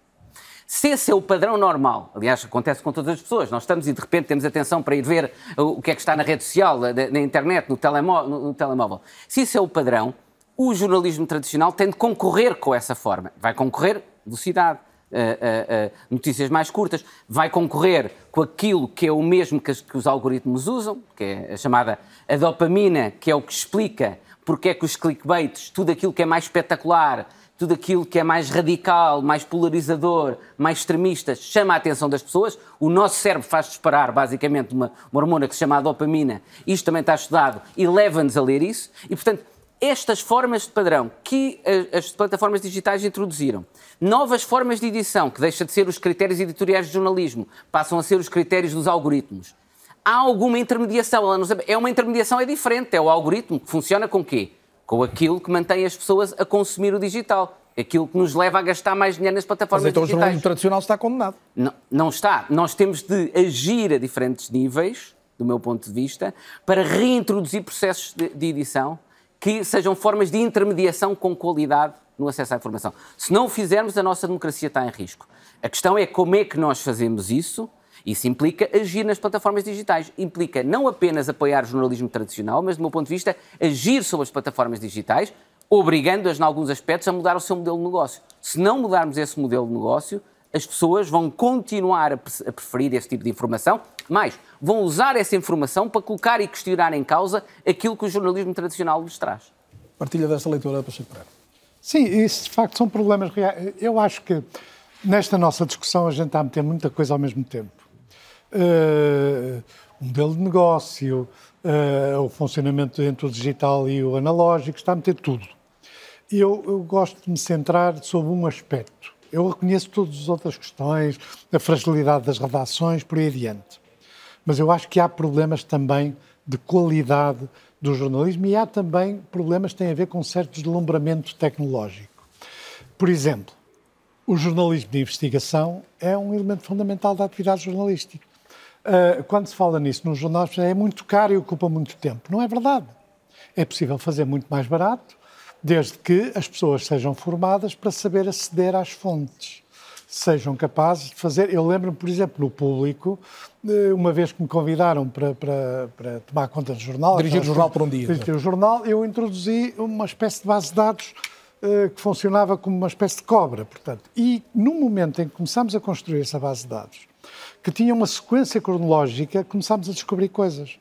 Se esse é o padrão normal, aliás, acontece com todas as pessoas, nós estamos e de repente temos atenção para ir ver o que é que está na rede social, na internet, no, telemó no telemóvel. Se isso é o padrão, o jornalismo tradicional tem de concorrer com essa forma. Vai concorrer velocidade, uh, uh, uh, notícias mais curtas, vai concorrer com aquilo que é o mesmo que, as, que os algoritmos usam, que é a chamada a dopamina, que é o que explica porque é que os clickbaits, tudo aquilo que é mais espetacular, tudo aquilo que é mais radical, mais polarizador, mais extremista, chama a atenção das pessoas. O nosso cérebro faz disparar, basicamente, uma, uma hormona que se chama a dopamina. Isto também está estudado e leva-nos a ler isso. E, portanto, estas formas de padrão que as plataformas digitais introduziram, novas formas de edição, que deixa de ser os critérios editoriais de jornalismo, passam a ser os critérios dos algoritmos. Há alguma intermediação, é uma intermediação é diferente, é o algoritmo que funciona com quê? Com aquilo que mantém as pessoas a consumir o digital. Aquilo que nos leva a gastar mais dinheiro nas plataformas Mas então digitais. o jornalismo tradicional está condenado. Não, não está. Nós temos de agir a diferentes níveis, do meu ponto de vista, para reintroduzir processos de, de edição que sejam formas de intermediação com qualidade no acesso à informação. Se não o fizermos, a nossa democracia está em risco. A questão é como é que nós fazemos isso isso implica agir nas plataformas digitais. Implica não apenas apoiar o jornalismo tradicional, mas, do meu ponto de vista, agir sobre as plataformas digitais, obrigando-as, em alguns aspectos, a mudar o seu modelo de negócio. Se não mudarmos esse modelo de negócio, as pessoas vão continuar a preferir esse tipo de informação, mas vão usar essa informação para colocar e questionar em causa aquilo que o jornalismo tradicional lhes traz. Partilha dessa leitura, Pacheco Pereira. Sim, isso de facto são problemas reais. Eu acho que nesta nossa discussão a gente está a meter muita coisa ao mesmo tempo uh, o modelo de negócio, uh, o funcionamento entre o digital e o analógico, está a meter tudo. Eu, eu gosto de me centrar sobre um aspecto. Eu reconheço todas as outras questões, a fragilidade das redações, por aí adiante. Mas eu acho que há problemas também de qualidade do jornalismo e há também problemas que têm a ver com certo deslumbramento tecnológico. Por exemplo, o jornalismo de investigação é um elemento fundamental da atividade jornalística. Uh, quando se fala nisso nos jornais, é muito caro e ocupa muito tempo. Não é verdade. É possível fazer muito mais barato, desde que as pessoas sejam formadas para saber aceder às fontes, sejam capazes de fazer. Eu lembro-me, por exemplo, no público, uma vez que me convidaram para, para, para tomar conta do jornal. Dirigir o jornal por um dia. Dirigir o jornal, eu introduzi uma espécie de base de dados uh, que funcionava como uma espécie de cobra, portanto. E no momento em que começamos a construir essa base de dados, que tinha uma sequência cronológica, começámos a descobrir coisas.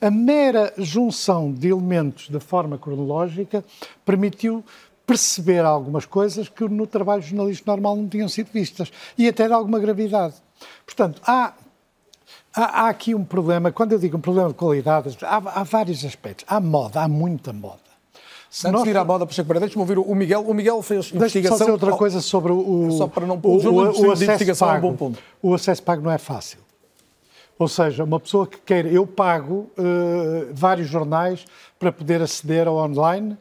A mera junção de elementos da forma cronológica permitiu perceber algumas coisas que no trabalho jornalístico normal não tinham sido vistas e até de alguma gravidade. Portanto, há, há, há aqui um problema, quando eu digo um problema de qualidade, há, há vários aspectos. Há moda, há muita moda. Se Antes nós... ir à moda, Pacheco Pereira, deixa-me ouvir o Miguel. O Miguel fez investigação... Só dizer outra coisa sobre o... Só para não... O, o, o, o acesso pago. É um. O acesso pago não é fácil. Ou seja, uma pessoa que quer... Eu pago uh, vários jornais para poder aceder ao online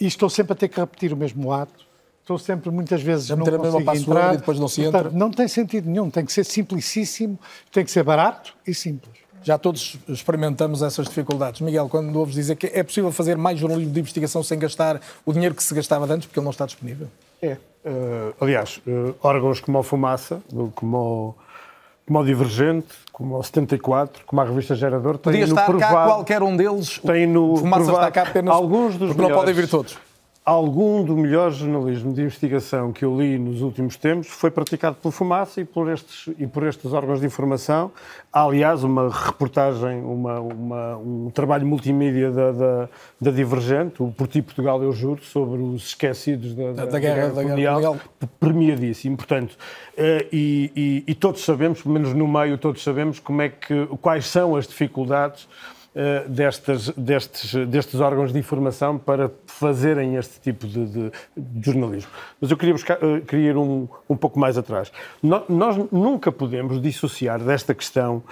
e estou sempre a ter que repetir o mesmo ato. Estou sempre, muitas vezes, Já não consigo entrar. E depois não se entra. não tem sentido nenhum. Tem que ser simplicíssimo, tem que ser barato e simples. Já todos experimentamos essas dificuldades. Miguel, quando ouves dizer que é possível fazer mais jornalismo de investigação sem gastar o dinheiro que se gastava antes, porque ele não está disponível? É. Uh, aliás, uh, órgãos como a Fumaça, como o, como o Divergente, como o 74, como a revista Gerador, têm Podia estar provado, cá qualquer um deles. Tem no Fumaça está cá apenas alguns dos porque não podem vir todos algum do melhor jornalismo de investigação que eu li nos últimos tempos foi praticado pelo Fumaça e por estes, e por estes órgãos de informação. Há, aliás, uma reportagem, uma, uma, um trabalho multimídia da, da, da, Divergente, o Por Ti Portugal, eu juro, sobre os esquecidos da, da, da guerra, da guerra mundial, premiadíssimo. Portanto, eh, e, e, e todos sabemos, pelo menos no meio, todos sabemos como é que, quais são as dificuldades uh, destes, destes órgãos de informação para fazerem este tipo de, de, de jornalismo. Mas eu queria, buscar, uh, queria ir um, um pouco mais atrás. No, nós nunca podemos dissociar desta questão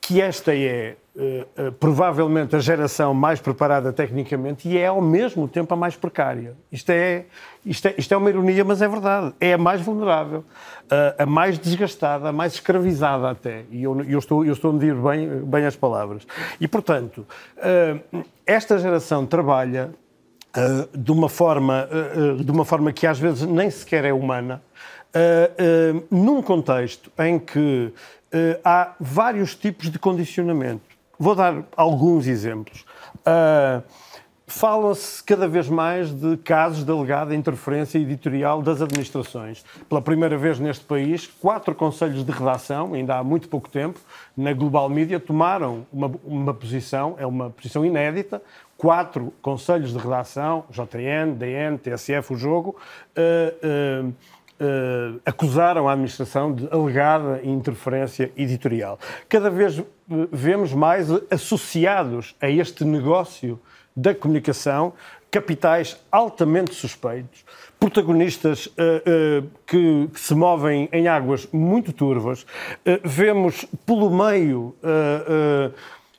que esta é uh, provavelmente a geração mais preparada tecnicamente e é ao mesmo tempo a mais precária. Isto é, isto é, isto é uma ironia, mas é verdade. É a mais vulnerável, a mais desgastada, a mais escravizada até. E eu, eu, estou, eu estou a medir bem, bem as palavras. E, portanto, esta geração trabalha de, uma forma, de uma forma que às vezes nem sequer é humana, num contexto em que há vários tipos de condicionamento. Vou dar alguns exemplos. Uh, Fala-se cada vez mais de casos de alegada interferência editorial das administrações. Pela primeira vez neste país, quatro conselhos de redação, ainda há muito pouco tempo, na Global Media, tomaram uma, uma posição, é uma posição inédita, quatro conselhos de redação, JN, DN, TSF, o jogo, uh, uh, uh, acusaram a administração de alegada interferência editorial. Cada vez vemos mais associados a este negócio da comunicação capitais altamente suspeitos, protagonistas uh, uh, que, que, se movem em águas muito turvas. Uh, vemos pelo meio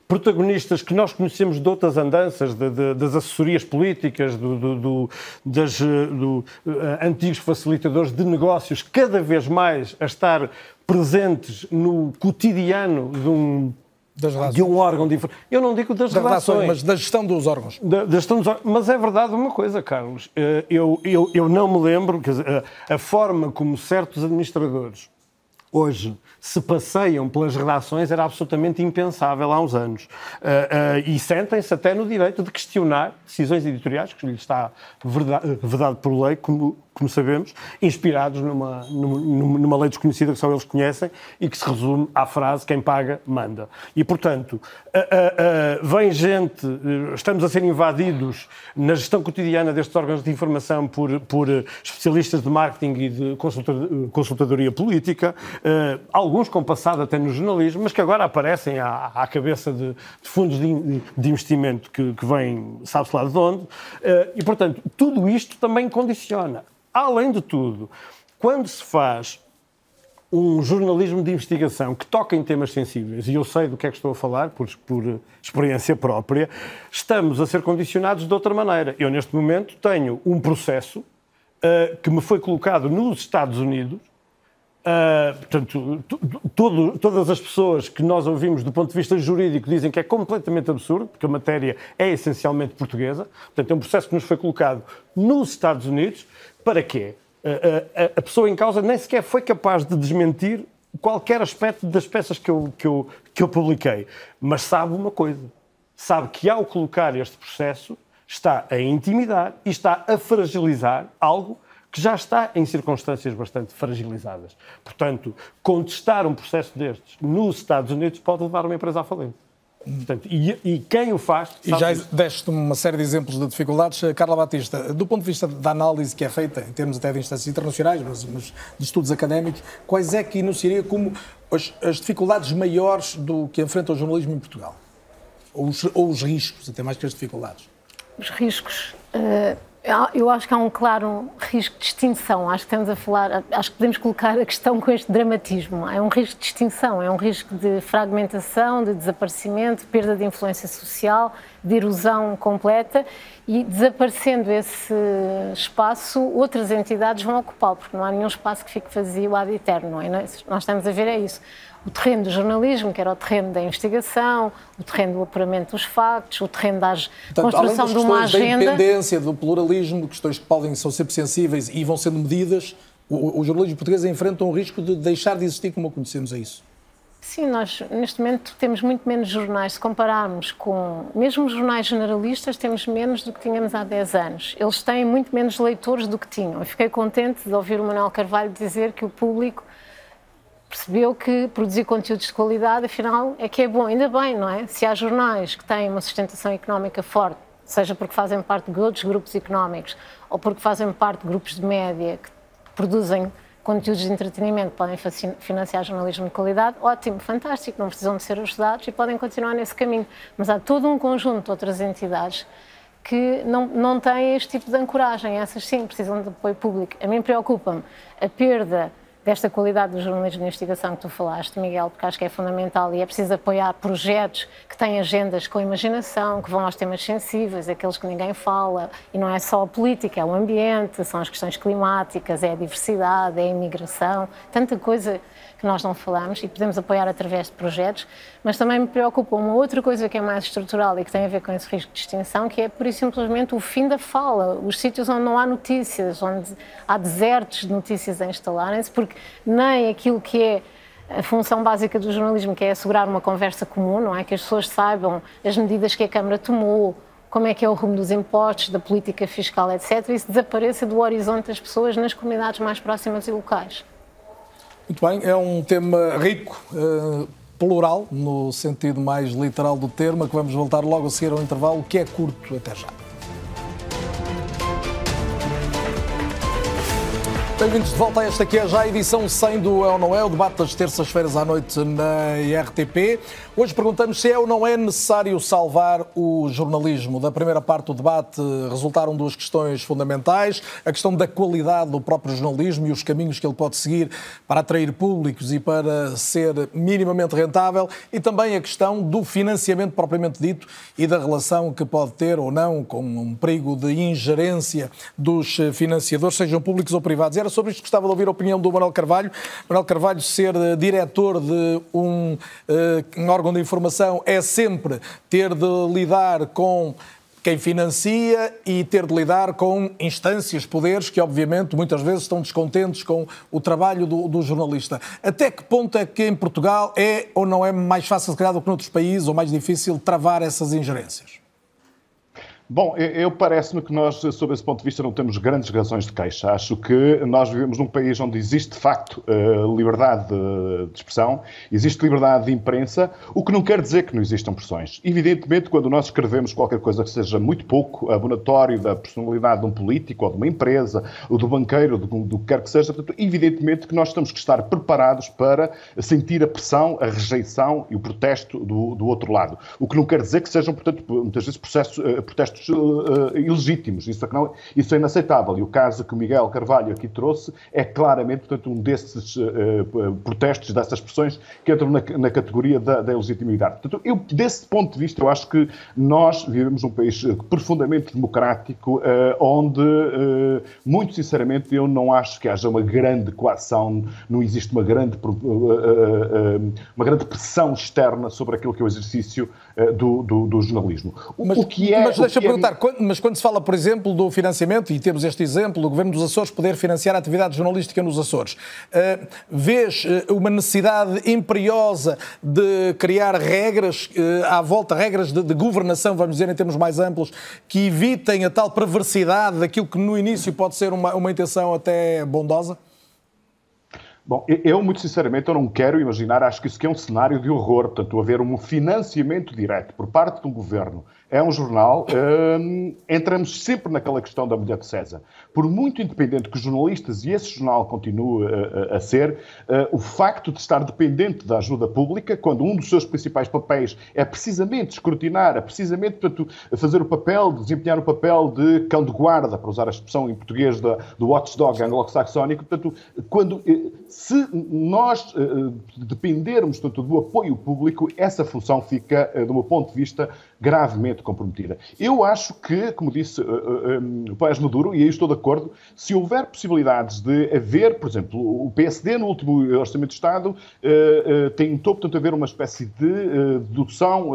protagonistas que nós conhecemos de outras andanças, de, de, das assessorias políticas, do, do, do, antigos facilitadores de negócios, cada vez mais a estar presentes no cotidiano de um de um órgão diferente. Eu não digo das, das relações, mas da gestão dos órgãos. Da, da gestão dos órgãos. Mas é verdade uma coisa, Carlos. Eh, eu, eu, eu não me lembro, quer dizer, a forma como certos administradores hoje se passeiam pelas redações era absolutamente impensável há uns anos. Uh, uh, e sentem-se até no direito de questionar decisões editoriais, que lhes está vedado por lei, como, como sabemos, inspirados numa, numa lei desconhecida que só eles conhecem e que se resume à frase quem paga, manda. E, portanto, uh, vem gente, estamos a ser invadidos na gestão cotidiana destes órgãos de informação por, por especialistas de marketing e de consultadoria política, alguns com passado até no jornalismo, mas que agora aparecem à, à cabeça de, de fundos de, de, investimento que, que vêm, sabe-se lá de onde, uh, e portanto, tudo isto também condiciona. Além de tudo, quando se faz um jornalismo de investigação que toca em temas sensíveis, e eu sei do que é que estou a falar, por, por experiência própria, estamos a ser condicionados de outra maneira. Eu, neste momento, tenho um processo uh, que me foi colocado nos Estados Unidos Uh, portanto, todo, todas as pessoas que nós ouvimos do ponto de vista jurídico dizem que é completamente absurdo, porque a matéria é essencialmente portuguesa. Portanto, é um processo que nos foi colocado nos Estados Unidos. Para quê? Uh, uh, a pessoa em causa nem sequer foi capaz de desmentir qualquer aspecto das peças que eu, que eu, que eu publiquei. Mas sabe uma coisa: sabe que ao colocar este processo está a intimidar e está a fragilizar algo que já está em circunstâncias bastante fragilizadas. Portanto, contestar um processo destes nos Estados Unidos pode levar uma empresa à falência. Portanto, e, e, quem o faz. E já isso. deste uma série de exemplos de dificuldades. Carla Batista, do ponto de vista da análise que é feita, em termos até de instâncias internacionais, mas, mas de estudos académicos, quais é que enunciaria como as, as, dificuldades maiores do que enfrenta o jornalismo em Portugal? Ou os, ou os riscos, até mais que as dificuldades? Os riscos. Uh eu acho que há um claro risco de extinção. Acho que estamos a falar, acho que podemos colocar a questão com este dramatismo. É um risco de extinção, é um risco de fragmentação, de desaparecimento, de perda de influência social, de erosão completa e desaparecendo esse espaço, outras entidades vão ocupá-lo, porque não há nenhum espaço que fique vazio ad eterno. É? Nós estamos a ver é isso o terreno do jornalismo, que era o terreno da investigação, o terreno do apuramento dos factos, o terreno da construção de uma agenda. Da independência, do pluralismo, questões que podem são sempre sensíveis e vão sendo medidas, o, o jornalismo português enfrenta um risco de deixar de existir como conhecemos a isso. Sim, nós neste momento temos muito menos jornais. Se compararmos com, mesmo os jornais generalistas, temos menos do que tínhamos há 10 anos. Eles têm muito menos leitores do que tinham. Eu fiquei contente de ouvir o Manuel Carvalho dizer que o público percebeu que produzir conteúdos de qualidade, afinal, é que é bom. Ainda bem, não é? Se há jornais que têm uma sustentação económica forte, seja porque fazem parte de outros grupos económicos ou porque fazem parte de grupos de média que produzem conteúdos de entretenimento, podem financiar jornalismo de qualidade, ótimo, fantástico, não precisam de ser ajudados e podem continuar nesse caminho. Mas há todo um conjunto de outras entidades que não, não têm este tipo de ancoragem. Essas sim precisam de apoio público. A mim preocupa-me a perda desta qualidade do jornalismo de investigação que tu falaste, Miguel, porque acho que é fundamental e é preciso apoiar projetos que têm agendas com imaginação, que vão aos temas sensíveis, aqueles que ninguém fala, e não é só a política, é o ambiente, são as questões climáticas, é a diversidade, é a imigração, tanta coisa que nós não falamos e podemos apoiar através de projetos, mas também me preocupa uma outra coisa que é mais estrutural e que tem a ver com esse risco de extinção, que é por e simplesmente o fim da fala, os sítios onde não há notícias, onde há desertos de notícias a instalarem-se, porque nem aquilo que é a função básica do jornalismo, que é assegurar uma conversa comum, não é? Que as pessoas saibam as medidas que a Câmara tomou, como é que é o rumo dos impostos, da política fiscal, etc., isso desapareça do horizonte das pessoas nas comunidades mais próximas e locais. Muito bem, é um tema rico, uh, plural, no sentido mais literal do termo, que vamos voltar logo a seguir ao intervalo, que é curto. Até já. Bem-vindos de volta a esta que é já a edição 100 do É ou Não É, o debate das terças-feiras à noite na RTP. Hoje perguntamos se é ou não é necessário salvar o jornalismo. Da primeira parte do debate resultaram duas questões fundamentais: a questão da qualidade do próprio jornalismo e os caminhos que ele pode seguir para atrair públicos e para ser minimamente rentável, e também a questão do financiamento propriamente dito e da relação que pode ter ou não com um perigo de ingerência dos financiadores, sejam públicos ou privados. Era sobre isto gostava de ouvir a opinião do Manuel Carvalho. Manuel Carvalho, ser eh, diretor de um, uh, um órgão de informação é sempre ter de lidar com quem financia e ter de lidar com instâncias, poderes que, obviamente, muitas vezes estão descontentes com o trabalho do, do, jornalista. Até que ponto é que em Portugal é ou não é mais fácil, se calhar, do que noutros países, ou mais difícil travar essas ingerências? Bom, eu parece-me que nós, sob esse ponto de vista, não temos grandes razões de queixa. Acho que nós vivemos num país onde existe, de facto, eh, liberdade de expressão, existe liberdade de imprensa, o que não quer dizer que não existam pressões. Evidentemente, quando nós escrevemos qualquer coisa que seja muito pouco abonatório da personalidade de um político, ou de uma empresa, ou do banqueiro, do, do que quer que seja, portanto, evidentemente que nós temos que estar preparados para sentir a pressão, a rejeição e o protesto do, do outro lado. O que não quer dizer que sejam, portanto, muitas vezes processos, eh, protestos protestos uh, ilegítimos. Isso é, não, isso é inaceitável. E o caso que o Miguel Carvalho aqui trouxe é claramente, portanto, um desses uh, protestos, dessas pressões que entram na, na categoria da, da, ilegitimidade. Portanto, eu, desse ponto de vista, eu acho que nós vivemos um país profundamente democrático, onde, muito sinceramente, eu não acho que haja uma grande coação, não existe uma grande, uma grande pressão externa sobre aquilo que é o exercício uh, do, do, do, jornalismo. O, mas, o que é, mas deixa-me é... perguntar, quando, mas quando se fala, por exemplo, do financiamento, e temos este exemplo, do Governo dos Açores poder financiar a atividade jornalística nos Açores, uh, vês uma necessidade imperiosa de criar regras à volta, regras de, de governação, vamos dizer, em termos mais amplos, que evitem a tal perversidade daquilo que no início pode ser uma, uma intenção até bondosa? Bom, eu, muito sinceramente, eu não quero imaginar, acho que isso que é um cenário de horror, portanto, haver um financiamento direto por parte de um governo é um jornal, hum, entramos sempre naquela questão da mulher de César. Por muito independente que os jornalistas e esse jornal continue a, a, a ser, uh, o facto de estar dependente da ajuda pública, quando um dos seus principais papéis é precisamente escrutinar, é precisamente portanto, fazer o papel, desempenhar o papel de cão de guarda, para usar a expressão em português da, do watchdog anglo-saxónico, portanto, quando, eh, se nós uh, dependermos portanto, do apoio público, essa função fica, uh, do meu ponto de vista, gravemente comprometida. Eu acho que, como disse o Paes Maduro, e aí estou de acordo, se houver possibilidades de haver, por exemplo, o PSD no último Orçamento de Estado uh, tentou, portanto, haver uma espécie de dedução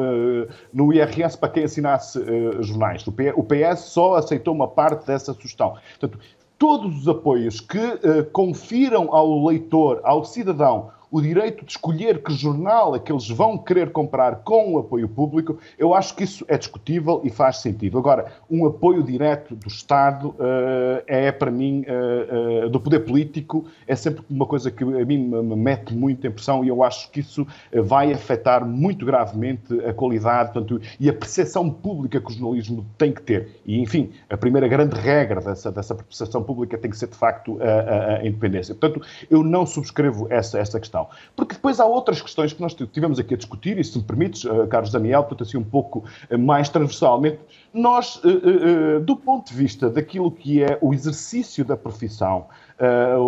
no IRS para quem assinasse jornais. O PS só aceitou uma parte dessa sugestão. Portanto, todos os apoios que confiram ao leitor, ao cidadão, o direito de escolher que jornal é que eles vão querer comprar com o apoio público, eu acho que isso é discutível e faz sentido. Agora, um apoio direto do Estado uh, é, para mim, uh, uh, do poder político, é sempre uma coisa que a mim me mete muita impressão e eu acho que isso vai afetar muito gravemente a qualidade portanto, e a percepção pública que o jornalismo tem que ter. E, enfim, a primeira grande regra dessa, dessa percepção pública tem que ser, de facto, a, a, a independência. Portanto, eu não subscrevo essa, essa questão. Porque depois há outras questões que nós tivemos aqui a discutir, e se me permites, uh, Carlos Daniel, portanto, assim um pouco uh, mais transversalmente, nós, uh, do ponto de vista daquilo que é o exercício da profissão,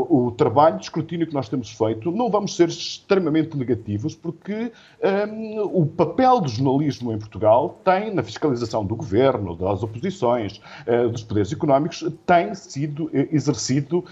o trabalho de escrutínio que nós temos feito, não vamos ser extremamente negativos, porque um, o papel do jornalismo em Portugal tem, na fiscalização do governo, das oposições, dos poderes económicos, tem sido exercido.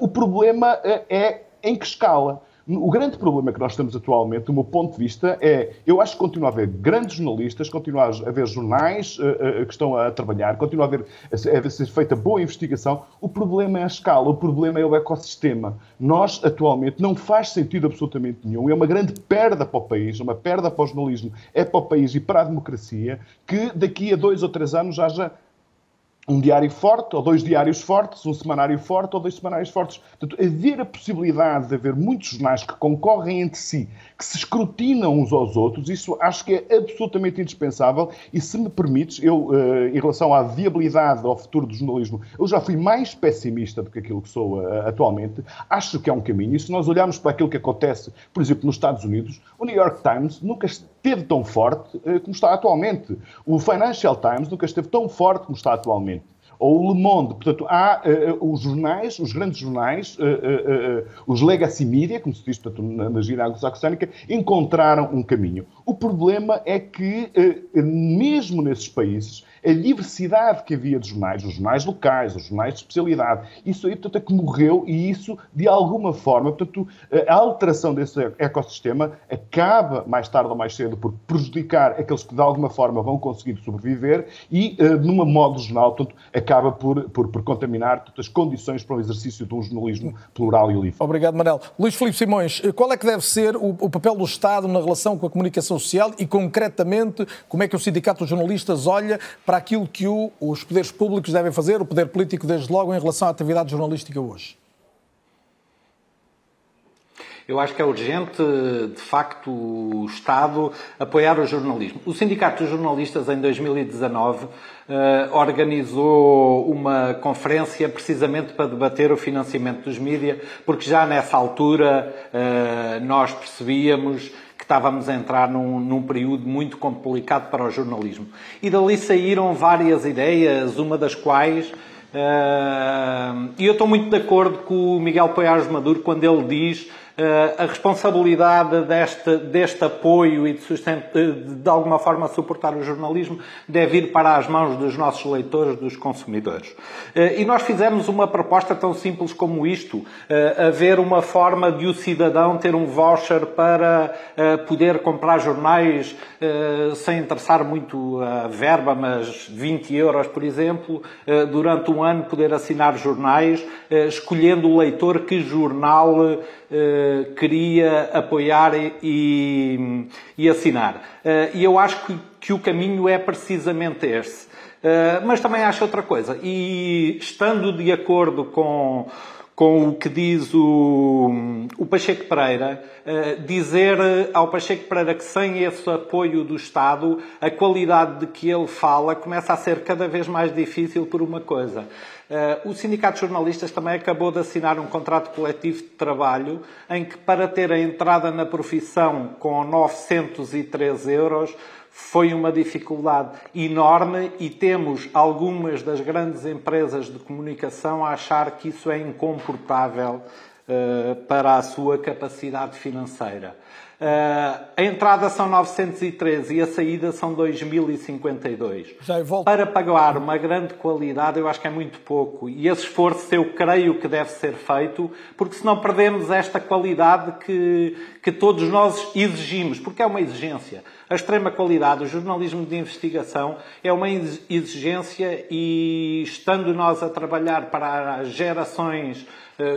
o problema é em que escala? O grande problema que nós temos atualmente, do meu ponto de vista, é eu acho que continua a haver grandes jornalistas, continua a haver jornais uh, uh, que estão a trabalhar, continua a haver a, a ser feita boa investigação. O problema é a escala, o problema é o ecossistema. Nós, atualmente, não faz sentido absolutamente nenhum. É uma grande perda para o país, uma perda para o jornalismo, é para o país e para a democracia, que daqui a dois ou três anos haja um diário forte, ou dois diários fortes, um semanário forte ou dois semanários fortes. Portanto, haver a possibilidade de haver muitos jornais que concorrem entre si, que se escrutinam uns aos outros, isso acho que é absolutamente indispensável. E se me permites, eu, uh, em relação à viabilidade ao futuro do jornalismo, eu já fui mais pessimista do que aquilo que sou uh, atualmente. Acho que é um caminho. E se nós olharmos para aquilo que acontece, por exemplo, nos Estados Unidos, o New York Times nunca esteve tão forte uh, como está atualmente. O Financial Times nunca esteve tão forte como está atualmente ou o Le Monde. Portanto, há uh, os jornais, os grandes jornais, uh, uh, os legacy media, como se diz portanto, na, na gira anglo-saxónica, encontraram um caminho. O problema é que, mesmo nesses países, a diversidade que havia de jornais, os jornais locais, os jornais de especialidade, isso aí, portanto, é que morreu e isso, de alguma forma, portanto, a alteração desse ecossistema acaba, mais tarde ou mais cedo, por prejudicar aqueles que, de alguma forma, vão conseguir sobreviver e, numa modo jornal, portanto, acaba por, por, por contaminar portanto, as condições para o exercício de um jornalismo plural e livre. Obrigado, Manel. Luís Filipe Simões, qual é que deve ser o, o papel do Estado na relação com a comunicação social e, concretamente, como é que o Sindicato dos Jornalistas olha para para aquilo que o, os poderes públicos devem fazer, o poder político, desde logo, em relação à atividade jornalística hoje? Eu acho que é urgente, de facto, o Estado apoiar o jornalismo. O Sindicato dos Jornalistas, em 2019, eh, organizou uma conferência precisamente para debater o financiamento dos mídias, porque já nessa altura eh, nós percebíamos que estávamos a entrar num, num, período muito complicado para o jornalismo. E dali saíram várias ideias, uma das quais. Uh, e eu estou muito de acordo com o Miguel Poiares Maduro quando ele diz a responsabilidade deste, deste apoio e de, sustento, de alguma forma suportar o jornalismo deve ir para as mãos dos nossos leitores, dos consumidores. Uh, e nós fizemos uma proposta tão simples como isto, haver uma forma de o cidadão ter um voucher para poder comprar jornais sem interessar muito a verba, mas 20 euros, por exemplo, durante um ano poder assinar jornais, escolhendo o leitor que jornal eh, queria apoiar e, e assinar. Uh, e eu acho que, que, o caminho é precisamente esse. Uh, mas também acho outra coisa. E estando de acordo com, com o que diz o, o Pacheco Pereira, dizer ao Pacheco Pereira que sem esse apoio do Estado, a qualidade de que ele fala começa a ser cada vez mais difícil por uma coisa. Uh, o Sindicato de Jornalistas também acabou de assinar um contrato coletivo de trabalho em que, para ter a entrada na profissão com 913 euros, foi uma dificuldade enorme e temos algumas das grandes empresas de comunicação a achar que isso é incomportável uh, para a sua capacidade financeira. Uh, a entrada são 913 e a saída são 2052. Já volto. Para pagar uma grande qualidade, eu acho que é muito pouco. E esse esforço eu creio que deve ser feito, porque senão perdemos esta qualidade que, que todos nós exigimos, porque é uma exigência. A extrema qualidade, o jornalismo de investigação é uma exigência e estando nós a trabalhar para gerações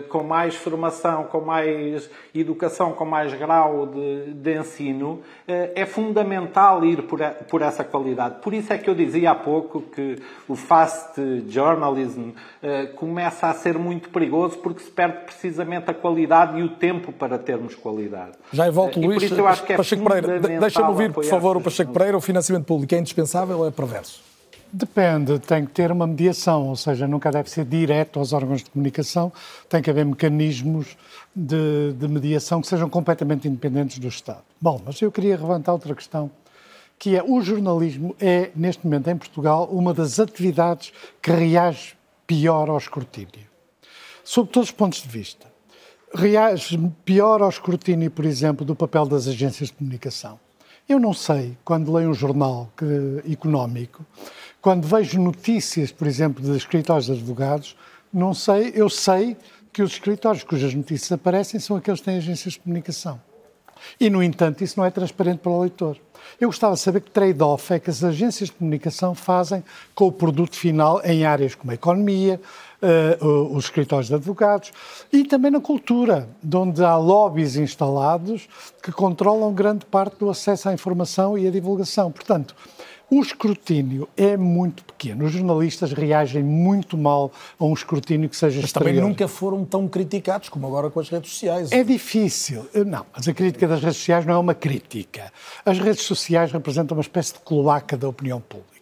com mais formação, com mais educação, com mais grau de, de ensino, eh, é fundamental ir por, por essa qualidade. Por isso é que eu dizia há pouco que o fast journalism eh, começa a ser muito perigoso porque se perde precisamente a qualidade e o tempo para termos qualidade. Já volto, Luís. Por isso eu acho que é Pacheco Pereira, deixa-me ouvir, por favor, o Pacheco Pereira. O financiamento público é indispensável ou é perverso? Depende, tem que ter uma mediação, ou seja, nunca deve ser direto aos órgãos de comunicação, tem que haver mecanismos de, de, mediação que sejam completamente independentes do Estado. Bom, mas eu queria levantar outra questão, que é o jornalismo é, neste momento, em Portugal, uma das atividades que reage pior ao escrutínio, sob todos os pontos de vista. Reage pior ao escrutínio, por exemplo, do papel das agências de comunicação. Eu não sei, quando leio um jornal que, económico, quando vejo notícias, por exemplo, de escritórios de advogados, não sei, eu sei que os escritórios cujas notícias aparecem são aqueles que têm agências de comunicação. E, no entanto, isso não é transparente para o leitor. Eu gostava de saber que trade-off é que as agências de comunicação fazem com o produto final em áreas como a economia, uh, os escritórios de advogados e também na cultura, onde há lobbies instalados que controlam grande parte do acesso à informação e à divulgação. Portanto, o escrutínio é muito pequeno. Os jornalistas reagem muito mal a um escrutínio que seja mas exterior. também nunca foram tão criticados como agora com as redes sociais. É difícil. Não, mas a crítica das redes sociais não é uma crítica. As redes sociais representam uma espécie de cloaca da opinião pública.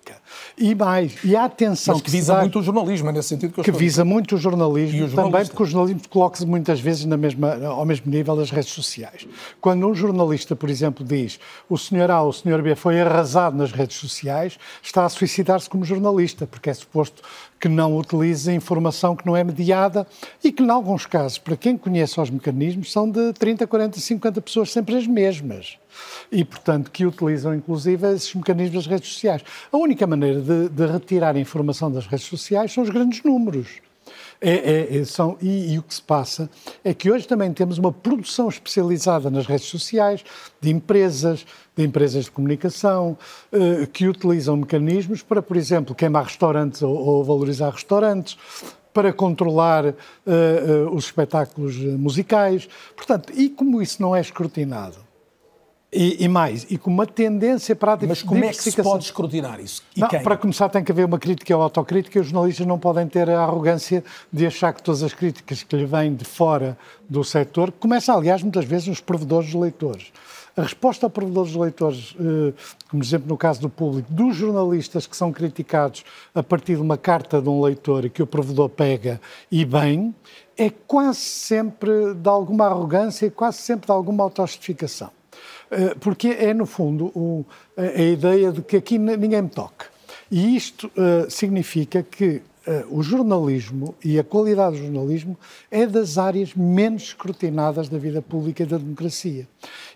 E mais, e a atenção Mas que, que visa dá, muito o jornalismo, é nesse sentido que eu Que visa muito o jornalismo, também porque o jornalismo coloca-se muitas vezes na mesma, ao mesmo nível das redes sociais. Quando um jornalista, por exemplo, diz o senhor A ou o senhor B foi arrasado nas redes sociais, está a suicidar-se como jornalista, porque é suposto que não utilize informação que não é mediada e que, em alguns casos, para quem conhece os mecanismos, são de 30, 40, 50 pessoas sempre as mesmas. E, portanto, que utilizam, inclusive, esses mecanismos das redes sociais. A única maneira de, de retirar informação das redes sociais são os grandes números. É, é, é, são, e, e, o que se passa é que hoje também temos uma produção especializada nas redes sociais de empresas, de empresas de comunicação, eh, que utilizam mecanismos para, por exemplo, queimar restaurantes ou, ou valorizar restaurantes, para controlar uh, uh, os espetáculos musicais. Portanto, e como isso não é escrutinado, e, e, mais, e com uma tendência para a Mas como é que se pode escrutinar isso? Não, para começar tem que haver uma crítica ou autocrítica e os jornalistas não podem ter a arrogância de achar que todas as críticas que lhe vêm de fora do setor, começa aliás muitas vezes nos provedores dos leitores. A resposta ao provedor dos leitores, eh, como exemplo no caso do público, dos jornalistas que são criticados a partir de uma carta de um leitor e que o provedor pega e bem, é quase sempre de alguma arrogância e quase sempre de alguma autojustificação. Eh, porque é, no fundo, a ideia de que aqui ninguém me toque. E isto uh, significa que o jornalismo e a qualidade do jornalismo é das áreas menos escrutinadas da vida pública e da democracia.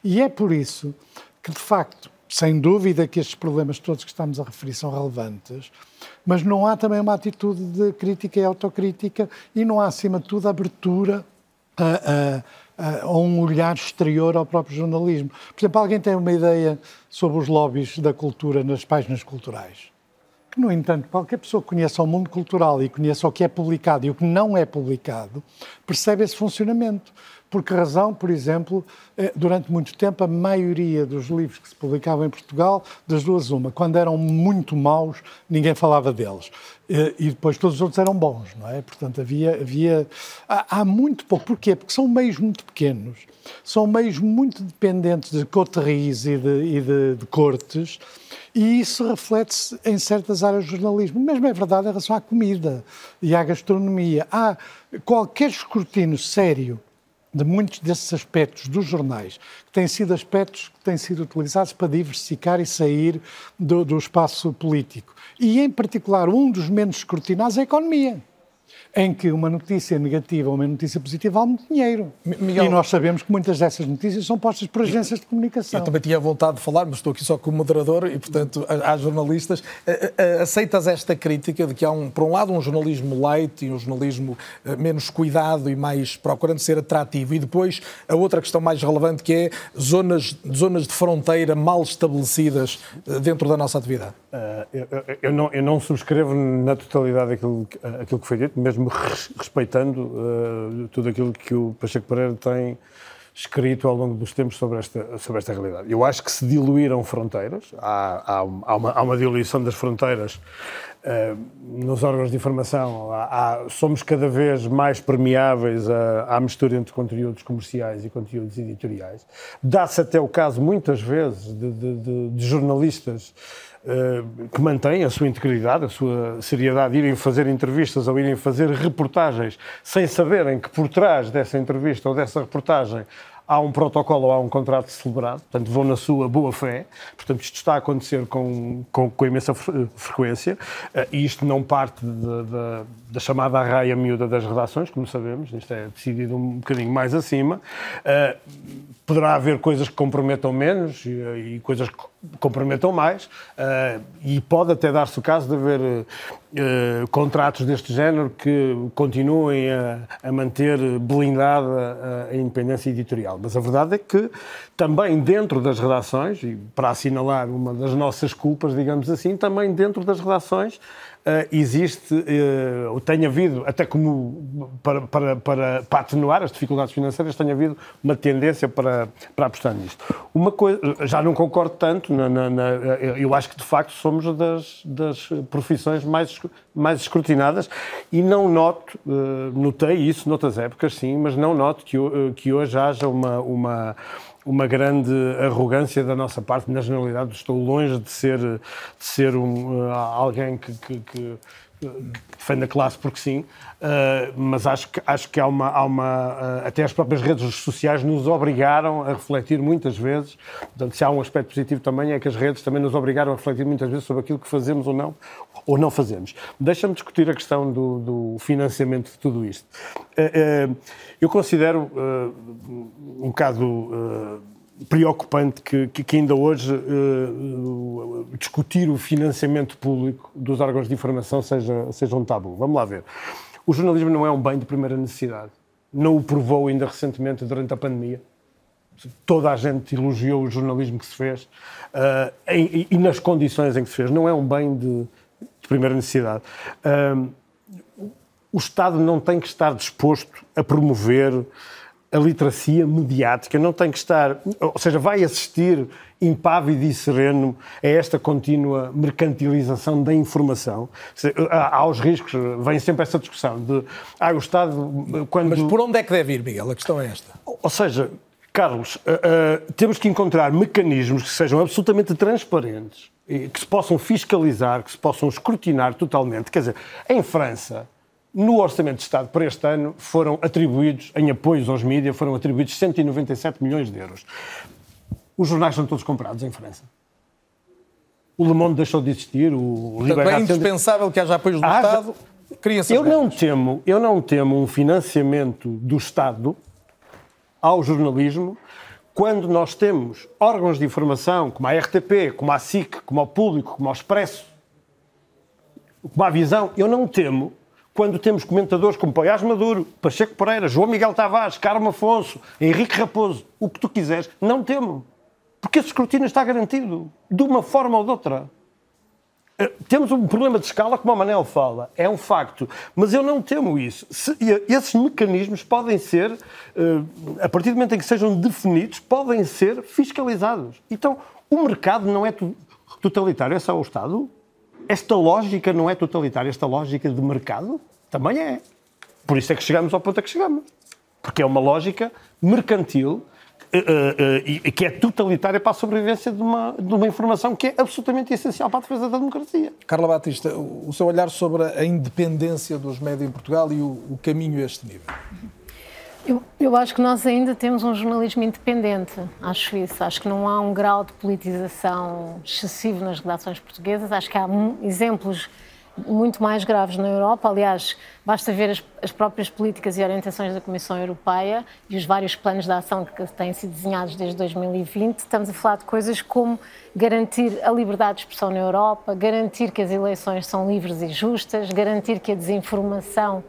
E é por isso que, de facto, sem dúvida que estes problemas todos que estamos a referir são relevantes, mas não há também uma atitude de crítica e autocrítica e não há, acima de tudo, abertura a, a, a, um olhar exterior ao próprio jornalismo. Por exemplo, alguém tem uma ideia sobre os lobbies da cultura nas páginas culturais? Que, no entanto, qualquer pessoa que conheça o mundo cultural e conheça o que é publicado e o que não é publicado, percebe esse funcionamento. Por que razão, por exemplo, eh, durante muito tempo a maioria dos livros que se publicavam em Portugal, das duas uma, quando eram muito maus, ninguém falava deles. Eh, e depois todos os outros eram bons, não é? Portanto, havia... havia há, há muito pouco. Porquê? Porque são meios muito pequenos, são meios muito dependentes de coterris e de, e de, de cortes, e isso reflete-se em certas áreas do jornalismo. Mesmo é verdade em relação à comida e à gastronomia. Há qualquer escrutínio sério de muitos desses aspectos dos jornais, que têm sido aspectos que têm sido utilizados para diversificar e sair do, do espaço político. E, em particular, um dos menos escrutinados é a economia em que uma notícia negativa ou uma notícia positiva vale muito dinheiro. Miguel... E nós sabemos que muitas dessas notícias são postas por agências de comunicação. Eu também tinha vontade de falar, mas estou aqui só como moderador e, portanto, há jornalistas. Aceitas esta crítica de que há, um, por um lado, um jornalismo light e um jornalismo eh, menos cuidado e mais procurando ser atrativo, e depois a outra questão mais relevante que é zonas, zonas de fronteira mal estabelecidas eh, dentro da nossa atividade? Uh, eu, eu, não, eu não subscrevo na totalidade aquilo, aquilo que foi dito, mesmo mesmo respeitando uh, tudo aquilo que o Pacheco Pereira tem escrito ao longo dos tempos sobre esta, sobre esta realidade. Eu acho que se diluíram fronteiras, há, há, há, uma, há uma, diluição das fronteiras uh, nos órgãos de informação, há, somos cada vez mais permeáveis à, à mistura entre conteúdos comerciais e conteúdos editoriais. Dá-se até o caso, muitas vezes, de, de, de, de jornalistas que mantêm a sua integridade, a sua seriedade, irem fazer entrevistas ou irem fazer reportagens sem saberem que por trás dessa entrevista ou dessa reportagem há um protocolo há um contrato celebrado, portanto vão na sua boa fé, portanto isto está a acontecer com, com, com imensa frequência. Uh, e isto não parte de, de, da chamada arraia miúda das redações, como sabemos, isto é decidido um bocadinho mais acima. Uh, poderá haver coisas que comprometam menos e, e coisas que comprometam mais. Uh, e pode até dar-se o caso de haver uh, contratos deste género que continuem a, a manter blindada a independência editorial. Mas a verdade é que também dentro das redações, e para assinalar uma das nossas culpas, digamos assim, também dentro das redações existe, uh, tem havido, até como para, para, para, para, atenuar as dificuldades financeiras, tem havido uma tendência para, para apostar nisto. Uma coisa, já não concordo tanto, na, na, na, eu acho que de facto somos das, das profissões mais, mais escrutinadas e não noto, notei isso noutras épocas, sim, mas não noto que, que hoje haja uma, uma uma grande arrogância da nossa parte. Na generalidade, estou longe de ser, de ser um, uh, alguém que, que, que defende a classe porque sim, uh, mas acho que, acho que há uma, há uma uh, até as próprias redes sociais nos obrigaram a refletir muitas vezes, portanto se há um aspecto positivo também é que as redes também nos obrigaram a refletir muitas vezes sobre aquilo que fazemos ou não, ou não fazemos. Deixa-me discutir a questão do, do, financiamento de tudo isto. Uh, eu considero um bocado preocupante que, que, ainda hoje uh, discutir o financiamento público dos órgãos de informação seja, seja um tabu. Vamos lá ver. O jornalismo não é um bem de primeira necessidade. Não o provou ainda recentemente durante a pandemia. Toda a gente elogiou o jornalismo que se fez uh, em, e nas condições em que se fez. Não é um bem de, de primeira necessidade. Uh, o Estado não tem que estar disposto a promover a literacia mediática, não tem que estar, ou seja, vai assistir impávido e sereno a esta contínua mercantilização da informação. Há os riscos, vem sempre essa discussão de, ah, o Estado, quando... Mas por onde é que deve ir, Miguel? A questão é esta. Ou seja, Carlos, uh, uh, temos que encontrar mecanismos que sejam absolutamente transparentes, que se possam fiscalizar, que se possam escrutinar totalmente. Quer dizer, em França, no Orçamento de Estado para este ano foram atribuídos, em apoios aos mídias, foram atribuídos 197 milhões de euros. Os jornais são todos comprados em França. O Le Monde deixou de existir, o é indispensável que haja apoios do Estado cria-se eu não temo, eu não temo um financiamento do Estado ao jornalismo quando nós temos órgãos de informação como a RTP, como a SIC, como o Público, como o Expresso, como a Visão, eu não temo quando temos comentadores como Poiás Maduro, Pacheco Pereira, João Miguel Tavares, Carmo Afonso, Henrique Raposo, o que tu quiseres, não temo. Porque esse escrutínio está garantido, de uma forma ou de outra. Eh, temos um problema de escala, como o Manel fala, é um facto, mas eu não temo isso. Se, esses mecanismos podem ser, eh, a partir do momento em que sejam definidos, podem ser fiscalizados. Então, o mercado não é totalitário, é só o Estado? Esta lógica não é totalitária, esta lógica de mercado também é. Por isso é que chegamos ao ponto a que chegamos. Porque é uma lógica mercantil uh, uh, uh, que é totalitária para a sobrevivência de uma, de uma informação que é absolutamente essencial para a defesa da democracia. Carla Batista, o seu olhar sobre a independência dos médios em Portugal e o, o caminho a este nível? Eu, eu, acho que nós ainda temos um jornalismo independente, acho isso. Acho que não há um grau de politização excessivo nas redações portuguesas. Acho que há exemplos muito mais graves na Europa. Aliás, basta ver as, as, próprias políticas e orientações da Comissão Europeia e os vários planos de ação que têm sido desenhados desde 2020. Estamos a falar de coisas como garantir a liberdade de expressão na Europa, garantir que as eleições são livres e justas, garantir que a desinformação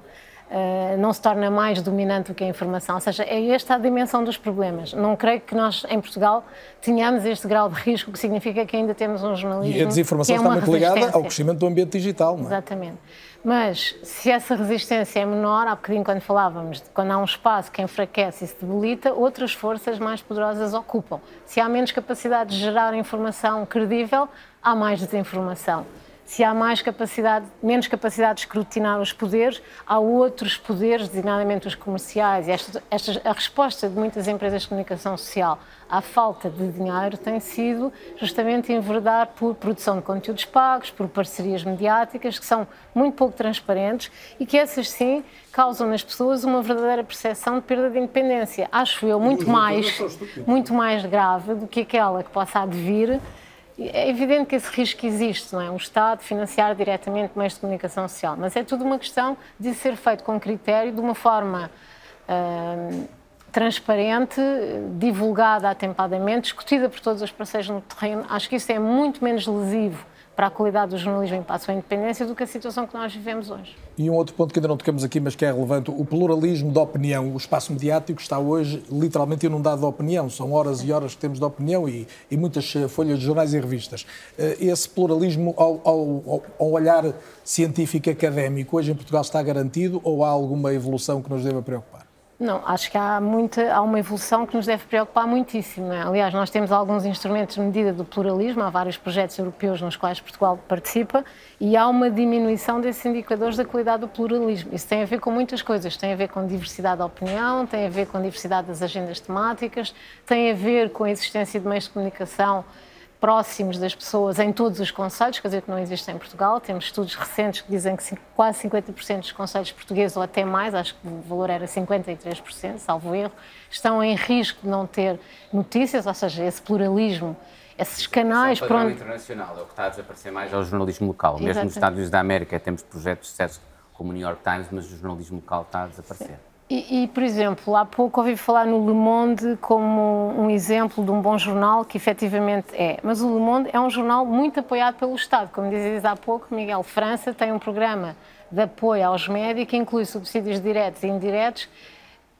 não se torna mais dominante do que a informação. Ou seja, é esta a dimensão dos problemas. Não creio que nós, em Portugal, tenhamos este grau de risco, que significa que ainda temos um jornalismo. E a desinformação é está muito ligada ao crescimento do ambiente digital, não é? Exatamente. Mas se essa resistência é menor, há bocadinho quando falávamos de quando há um espaço que enfraquece e se debilita, outras forças mais poderosas ocupam. Se há menos capacidade de gerar informação credível, há mais desinformação se há mais capacidade, menos capacidade de escrutinar os poderes, há outros poderes, designadamente os comerciais. E esta, esta, a resposta de muitas empresas de comunicação social à falta de dinheiro tem sido justamente enverdar por produção de conteúdos pagos, por parcerias mediáticas, que são muito pouco transparentes e que essas sim causam nas pessoas uma verdadeira percepção de perda de independência. Acho eu muito mais, muito mais grave do que aquela que possa advir é evidente que esse risco existe, não é? Um Estado financiar diretamente meios de comunicação social, mas é tudo uma questão de ser feito com critério, de uma forma uh, transparente, divulgada atempadamente, discutida por todos os parceiros no terreno. Acho que isso é muito menos lesivo para a qualidade do jornalismo em passo à independência do que a situação que nós vivemos hoje. E um outro ponto que ainda não tocamos aqui, mas que é relevante, o pluralismo da opinião. O espaço mediático está hoje literalmente inundado de opinião. São horas e horas que temos de opinião e, e muitas eh, folhas de jornais e revistas. Eh, esse pluralismo, ao, ao, ao olhar científico académico, hoje em Portugal está garantido ou há alguma evolução que nos deva preocupar? Não, acho que há, muita, há uma evolução que nos deve preocupar muitíssimo. É? Aliás, nós temos alguns instrumentos de medida do pluralismo, há vários projetos europeus nos quais Portugal participa e há uma diminuição desses indicadores da qualidade do pluralismo. Isso tem a ver com muitas coisas. Tem a ver com diversidade de opinião, tem a ver com diversidade das agendas temáticas, tem a ver com a existência de meios de comunicação próximos das pessoas em todos os conselhos, quer dizer que não existe em Portugal. Temos estudos recentes que dizem que quase 50% dos conselhos portugueses, ou até mais, acho que o valor era 53%, salvo erro, estão em risco de não ter notícias, ou seja, esse pluralismo, esses canais... Isso é onde... internacional, é o que está a desaparecer mais, é o jornalismo local. Exatamente. Mesmo nos Estados Unidos da América temos projetos de sucesso como o New York Times, mas o jornalismo local está a desaparecer. Sim. E, e, por exemplo, há pouco ouvi falar no Le Monde como um exemplo de um bom jornal, que efetivamente é. Mas o Le Monde é um jornal muito apoiado pelo Estado. Como dizias há pouco, Miguel, França tem um programa de apoio aos médios que inclui subsídios diretos e indiretos.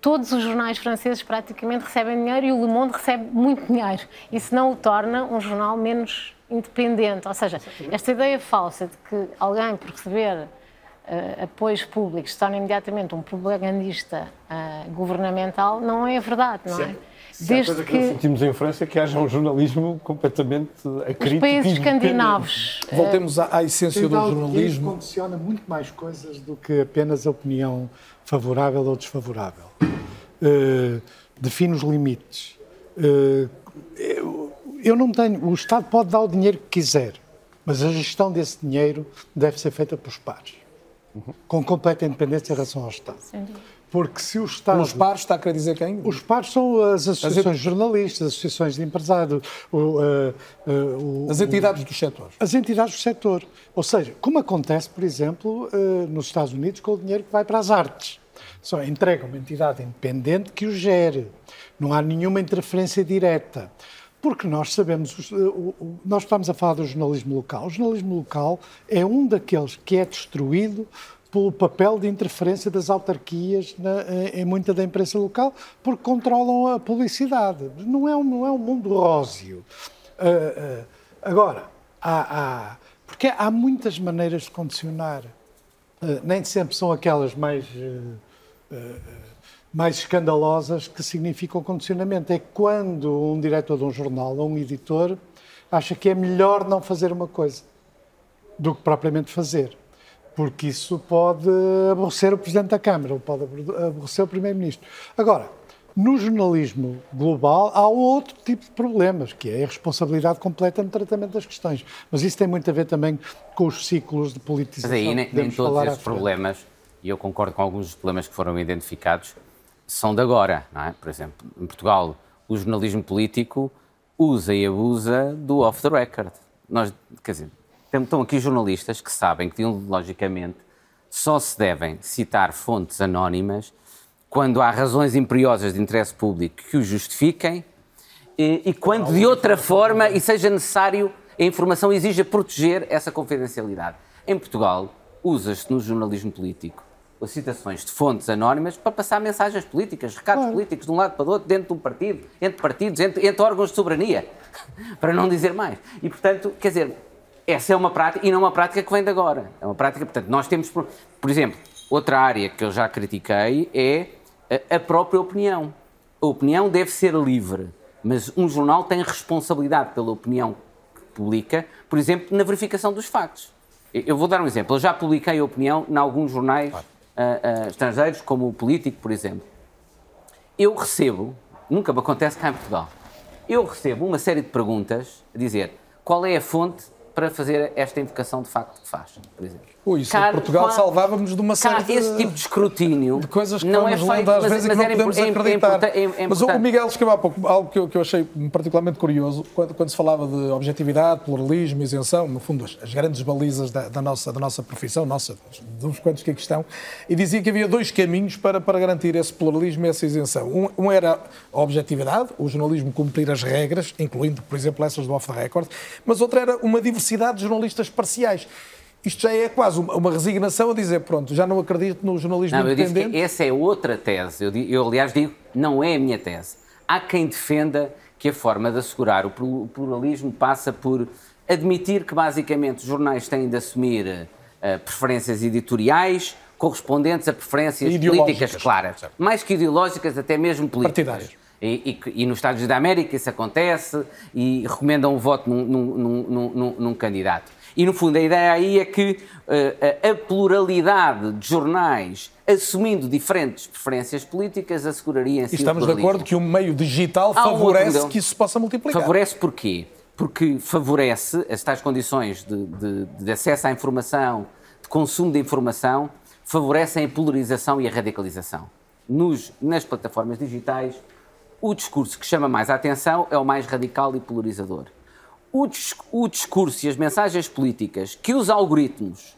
Todos os jornais franceses praticamente recebem dinheiro e o Le Monde recebe muito dinheiro. Isso não o torna um jornal menos independente. Ou seja, esta ideia falsa de que alguém, por receber uh, apoios públicos se torna imediatamente um propagandista uh, governamental, não é verdade, não é? Desde que, que nós sentimos em França que haja um jornalismo completamente acrítico. Os países escandinavos. Voltemos à, à essência do jornalismo. condiciona muito mais coisas do que apenas a opinião favorável ou desfavorável. Uh, define os limites. Uh, eu, eu não tenho. O Estado pode dar o dinheiro que quiser, mas a gestão desse dinheiro deve ser feita pelos pares. Com completa independência em relação ao Estado. Porque se o Estado. Os pares, está a querer dizer quem? Os pares são as associações de jornalistas, as associações de empresários, o, uh, uh, as entidades do setor. As entidades do setor. Ou seja, como acontece, por exemplo, uh, nos Estados Unidos com o dinheiro que vai para as artes. Só entrega uma entidade independente que o gere. Não há nenhuma interferência direta. Porque nós sabemos, nós estamos a falar do jornalismo local. O jornalismo local é um daqueles que é destruído pelo papel de interferência das autarquias na, em muita da imprensa local, porque controlam a publicidade. Não é um, não é um mundo róseo. Uh, uh, agora, há, há, porque há muitas maneiras de condicionar. Uh, nem sempre são aquelas mais mais escandalosas que significam condicionamento. É quando um diretor de um jornal ou um editor acha que é melhor não fazer uma coisa do que propriamente fazer. Porque isso pode aborrecer o Presidente da Câmara, ou pode aborrecer o Primeiro-Ministro. Agora, no jornalismo global há outro tipo de problemas, que é a responsabilidade completa no tratamento das questões. Mas isso tem muito a ver também com os ciclos de politização. Mas aí nem, nem todos esses problemas, e eu concordo com alguns dos problemas que foram identificados, são de agora, não é? Por exemplo, em Portugal, o jornalismo político usa e abusa do off the record. Nós, quer dizer, estão aqui jornalistas que sabem que, ideologicamente, só se devem citar fontes anónimas quando há razões imperiosas de interesse público que o justifiquem e, e quando, de outra forma, e seja necessário, a informação exija proteger essa confidencialidade. Em Portugal, usa-se no jornalismo político citações de fontes anónimas para passar mensagens políticas, recados claro. políticos de um lado para o outro, dentro de um partido, entre partidos, entre, entre órgãos de soberania, *laughs* para não dizer mais. E, portanto, quer dizer, essa é uma prática, e não é uma prática que vem de agora. É uma prática, portanto, nós temos, por, por exemplo, outra área que eu já critiquei é a, a própria opinião. A opinião deve ser livre, mas um jornal tem responsabilidade pela opinião que publica, por exemplo, na verificação dos factos. Eu vou dar um exemplo. Eu já publiquei a opinião em alguns jornais claro uh, uh, estrangeiros, como o político, por exemplo. Eu recebo, nunca me acontece cá em Portugal, eu recebo uma série de perguntas a dizer qual é a fonte para fazer esta invocação de facto que faz, por exemplo. Ui, isso em Portugal salvávamos de uma série de, esse tipo de escrutínio de coisas que não é feito, às vezes mas, mas que não podemos é, acreditar. É, é, mas o Miguel escreveu há pouco algo que eu, que eu achei particularmente curioso, quando, quando, se falava de objetividade, pluralismo, isenção, no fundo as, as grandes balizas da, da, nossa, da nossa profissão, nossa, dos quantos que aqui estão, e dizia que havia dois caminhos para, para garantir esse pluralismo e essa isenção. Um, um era a objetividade, o jornalismo cumprir as regras, incluindo, por exemplo, essas do off-the-record, mas outra era uma diversidade de jornalistas parciais isto já é quase uma resignação a dizer, pronto, já não acredito no jornalismo não, independente. Eu disse que essa é outra tese. Eu, eu, aliás, digo, não é a minha tese. Há quem defenda que a forma de assegurar o pluralismo passa por admitir que, basicamente, os jornais têm de assumir uh, preferências editoriais correspondentes a preferências políticas claras. Certo. Mais que ideológicas, até mesmo políticas. Partidárias. E, e, e, nos Estados Unidos da América isso acontece e recomendam o voto num, num, num, num candidato. E, no fundo, a ideia aí é que uh, a pluralidade de jornais assumindo diferentes preferências políticas asseguraria em si E estamos de acordo que o meio digital favorece um que isso se possa multiplicar. Favorece porquê? Porque favorece as tais condições de, de, de acesso à informação, de consumo de informação, favorecem a polarização e a radicalização. Nos, nas plataformas digitais, o discurso que chama mais a atenção é o mais radical e polarizador o, o discurso e as mensagens políticas que os algoritmos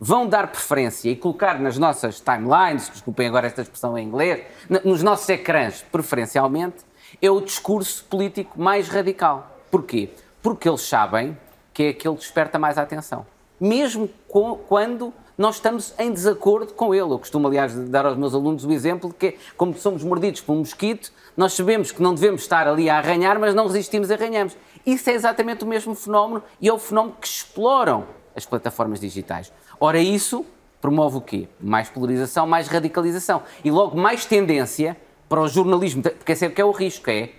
vão dar preferência e colocar nas nossas timelines, desculpem agora esta expressão em inglês, nos nossos ecrãs, preferencialmente, é o discurso político mais radical. Porquê? Porque eles sabem que é aquele que desperta mais a atenção. Mesmo quando nós estamos em desacordo com ele. Eu costumo, aliás, dar aos meus alunos o exemplo de que, como somos mordidos por um mosquito, nós sabemos que não devemos estar ali a arranhar, mas não resistimos e arranhamos. Isso é exatamente o mesmo fenómeno e é o fenómeno que exploram as plataformas digitais. Ora, isso promove o quê? Mais polarização, mais radicalização e logo mais tendência para o jornalismo, porque esse é que é o risco, é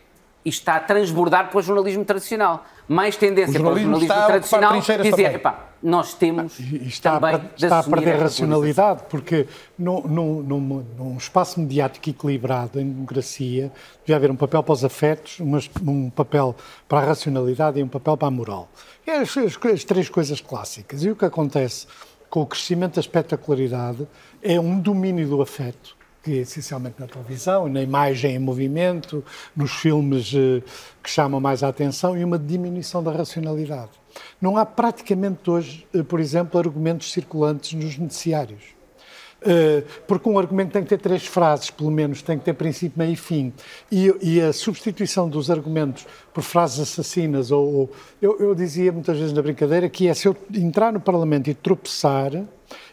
isto está a transbordar para o jornalismo tradicional. Mais tendência para o jornalismo tradicional dizer, epá, nós temos ah, está também a, está a perder racionalidade, porque num, num, num, num, espaço mediático equilibrado, em democracia, devia haver um papel para os afetos, um papel para a racionalidade e um papel para a moral. É as, as, as três coisas clássicas. E o que acontece com o crescimento da espetacularidade, é um domínio do afeto, que é essencialmente na televisão, na imagem em movimento, nos filmes eh, que chamam mais a atenção, e uma diminuição da racionalidade. Não há praticamente hoje, eh, por exemplo, argumentos circulantes nos noticiários. Uh, porque um argumento tem que ter três frases, pelo menos, tem que ter princípio, meio e fim. E, e a substituição dos argumentos por frases assassinas, ou, ou eu, eu, dizia muitas vezes na brincadeira que é se eu entrar no Parlamento e tropeçar,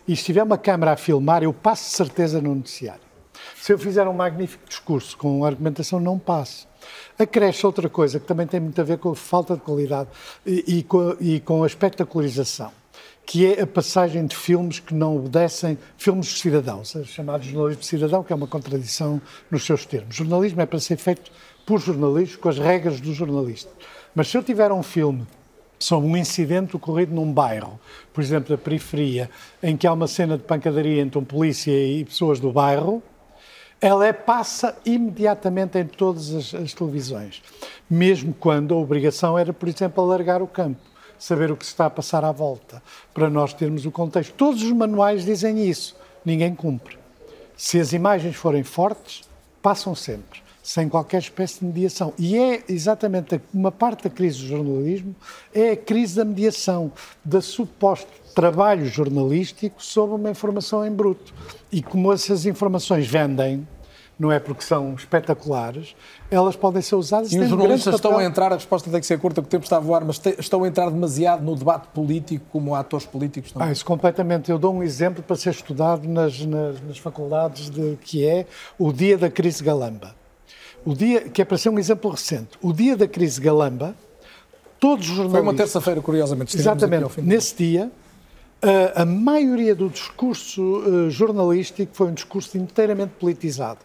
e estiver uma câmara a filmar, eu passo de certeza no noticiário. Se eu fizer um magnífico discurso com argumentação, não passo. Acresce outra coisa que também tem muito a ver com a falta de qualidade e, e, com, e com a espetacularização que é a passagem de filmes que não obedecem, filmes de cidadãos, é chamados jornalismo de cidadão, que é uma contradição nos seus termos. Jornalismo é para ser feito por jornalistas, com as regras do jornalista. Mas se eu tiver um filme sobre um incidente ocorrido num bairro, por exemplo, da periferia, em que há uma cena de pancadaria entre um polícia e pessoas do bairro, ela é, passa imediatamente em todas as, as televisões, mesmo quando a obrigação era, por exemplo, alargar o campo saber o que se está a passar à volta, para nós termos o contexto. Todos os manuais dizem isso, ninguém cumpre. Se as imagens forem fortes, passam sempre, sem qualquer espécie de mediação. E é exatamente uma parte da crise do jornalismo, é a crise da mediação, da suposto trabalho jornalístico sobre uma informação em bruto. E como essas informações vendem, não é porque são espetaculares, elas podem ser usadas. E os jornalistas estão a entrar, a resposta tem que ser curta, porque o tempo está a voar, mas estão a entrar demasiado no debate político como atores políticos também. Ah, isso completamente. Eu dou um exemplo para ser estudado nas, nas, nas faculdades, de, que é o dia da crise galamba. O dia, que é para ser um exemplo recente. O dia da crise galamba, todos os jornalistas... Foi uma terça-feira, curiosamente. Exatamente. Nesse dia, a, maioria do discurso uh, jornalístico foi um discurso inteiramente politizado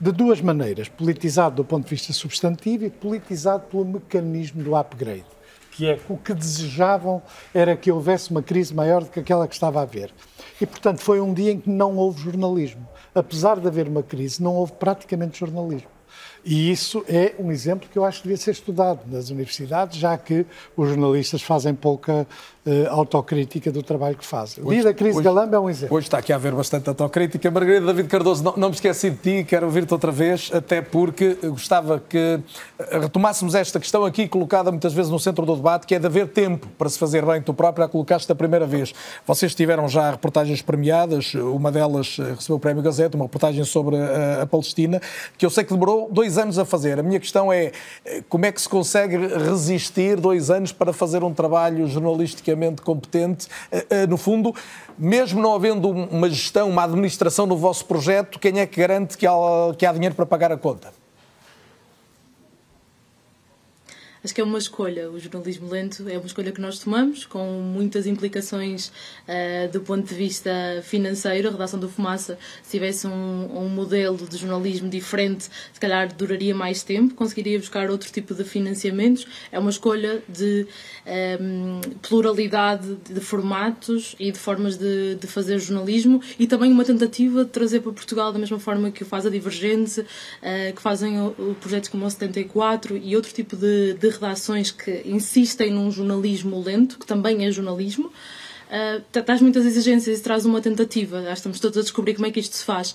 de duas maneiras: politizado do ponto de vista substantivo e politizado pelo mecanismo do upgrade, que é o que desejavam era que houvesse uma crise maior do que aquela que estava a haver. E, portanto, foi um dia em que não houve jornalismo. Apesar de haver uma crise, não houve praticamente jornalismo. E isso é um exemplo que eu acho que devia ser estudado nas universidades, já que os jornalistas fazem pouca uh, autocrítica do trabalho que fazem. O dia da crise hoje, Galamba é um exemplo. Hoje está aqui a haver bastante autocrítica. Margarida David Cardoso, não, não me esqueci de ti, quero ouvir-te outra vez, até porque gostava que eh, retomássemos esta questão aqui, colocada muitas vezes no centro do debate, que é de haver tempo para se fazer bem. Tu próprio a colocaste a primeira vez. Vocês tiveram já reportagens premiadas, uma delas eh, recebeu o Prémio Gazeta, uma reportagem sobre a, a Palestina, que eu sei que demorou dois anos a fazer. A minha questão é como é que se consegue resistir dois anos para fazer um trabalho jornalístico competente, eh, eh, no fundo, mesmo não havendo uma gestão, uma administração no vosso projeto, quem é que garante que há, que há dinheiro para pagar a conta? Acho que é uma escolha. O jornalismo lento é uma escolha que nós tomamos, com muitas implicações uh, do ponto de vista financeiro. A redação do Fumaça, se tivesse um, um, modelo de jornalismo diferente, se calhar duraria mais tempo, conseguiria buscar outro tipo de financiamentos. É uma escolha de um, ehm, pluralidade de formatos e de formas de, de, fazer jornalismo e também uma tentativa de trazer para Portugal, da mesma forma que o faz a Divergente, uh, que fazem o, o projetos como o 74 e outro tipo de, de redações que insistem num jornalismo lento, que também é jornalismo, uh, traz muitas exigências e traz uma tentativa. Que estamos todos a descobrir como é que isto se faz.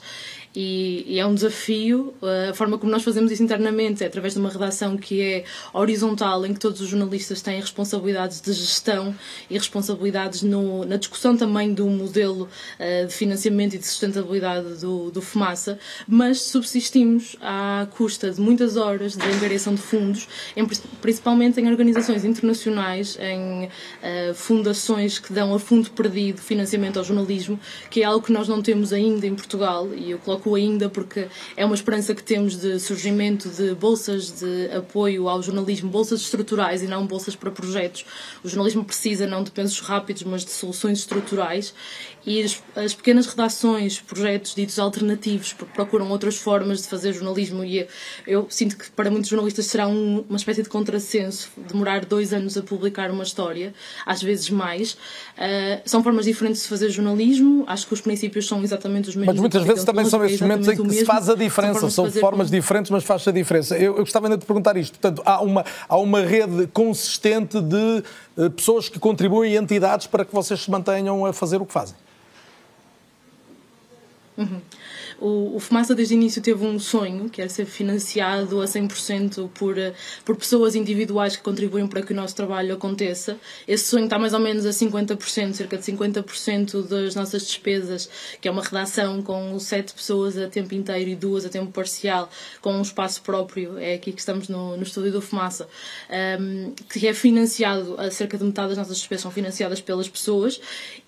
E, e, é um desafio. A forma como nós fazemos isso internamente é através de uma redação que é horizontal, em que todos os jornalistas têm responsabilidades de gestão e responsabilidades no, na discussão também do modelo uh, de financiamento e de sustentabilidade do, do Fumaça, mas subsistimos à custa de muitas horas de angariação de fundos, em, principalmente em organizações internacionais, em uh, fundações que dão a fundo perdido financiamento ao jornalismo, que é algo que nós não temos ainda em Portugal, e eu coloco ainda porque é uma esperança que temos de surgimento de bolsas de apoio ao jornalismo, bolsas estruturais e não bolsas para projetos. O jornalismo precisa não de pensos rápidos, mas de soluções estruturais e as, as, pequenas redações, projetos ditos alternativos, procuram outras formas de fazer jornalismo e eu, sinto que para muitos jornalistas será um, uma espécie de contrassenso demorar dois anos a publicar uma história, às vezes mais, são formas diferentes de fazer jornalismo, acho que os princípios são exatamente os mesmos. Mas muitas vezes também são esses momentos em que se faz a diferença, são formas, são formas diferentes, mas faz a diferença. Eu, eu gostava ainda de perguntar isto. Portanto, há uma, há uma rede consistente de uh, pessoas que contribuem e entidades para que vocês se mantenham a fazer o que fazem. Uhum. O, o Fumaça desde o início teve um sonho, que era ser financiado a 100% por, por pessoas individuais que contribuem para que o nosso trabalho aconteça. Esse sonho está mais ou menos a 50%, cerca de 50% das nossas despesas, que é uma redação com sete pessoas a tempo inteiro e duas a tempo parcial, com um espaço próprio, é aqui que estamos no, no estúdio do Fumaça, um, que é financiado, a cerca de metade das nossas despesas são financiadas pelas pessoas.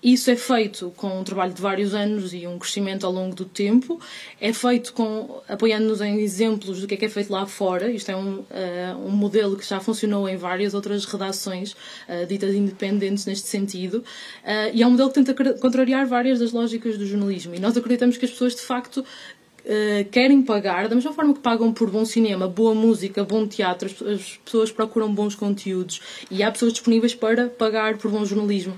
Isso é feito com um trabalho de vários anos e um crescimento ao longo do tempo é feito com apoiando-nos em exemplos do que é que é feito lá fora. Isto é um, uh, um modelo que já funcionou em várias outras redações uh, ditas independentes neste sentido. Uh, e é um modelo que tenta contrariar várias das lógicas do jornalismo. E nós acreditamos que as pessoas, de facto, Uh, querem pagar, da mesma forma que pagam por bom cinema, boa música, bom teatro, as, as, pessoas procuram bons conteúdos e há pessoas disponíveis para pagar por bom jornalismo.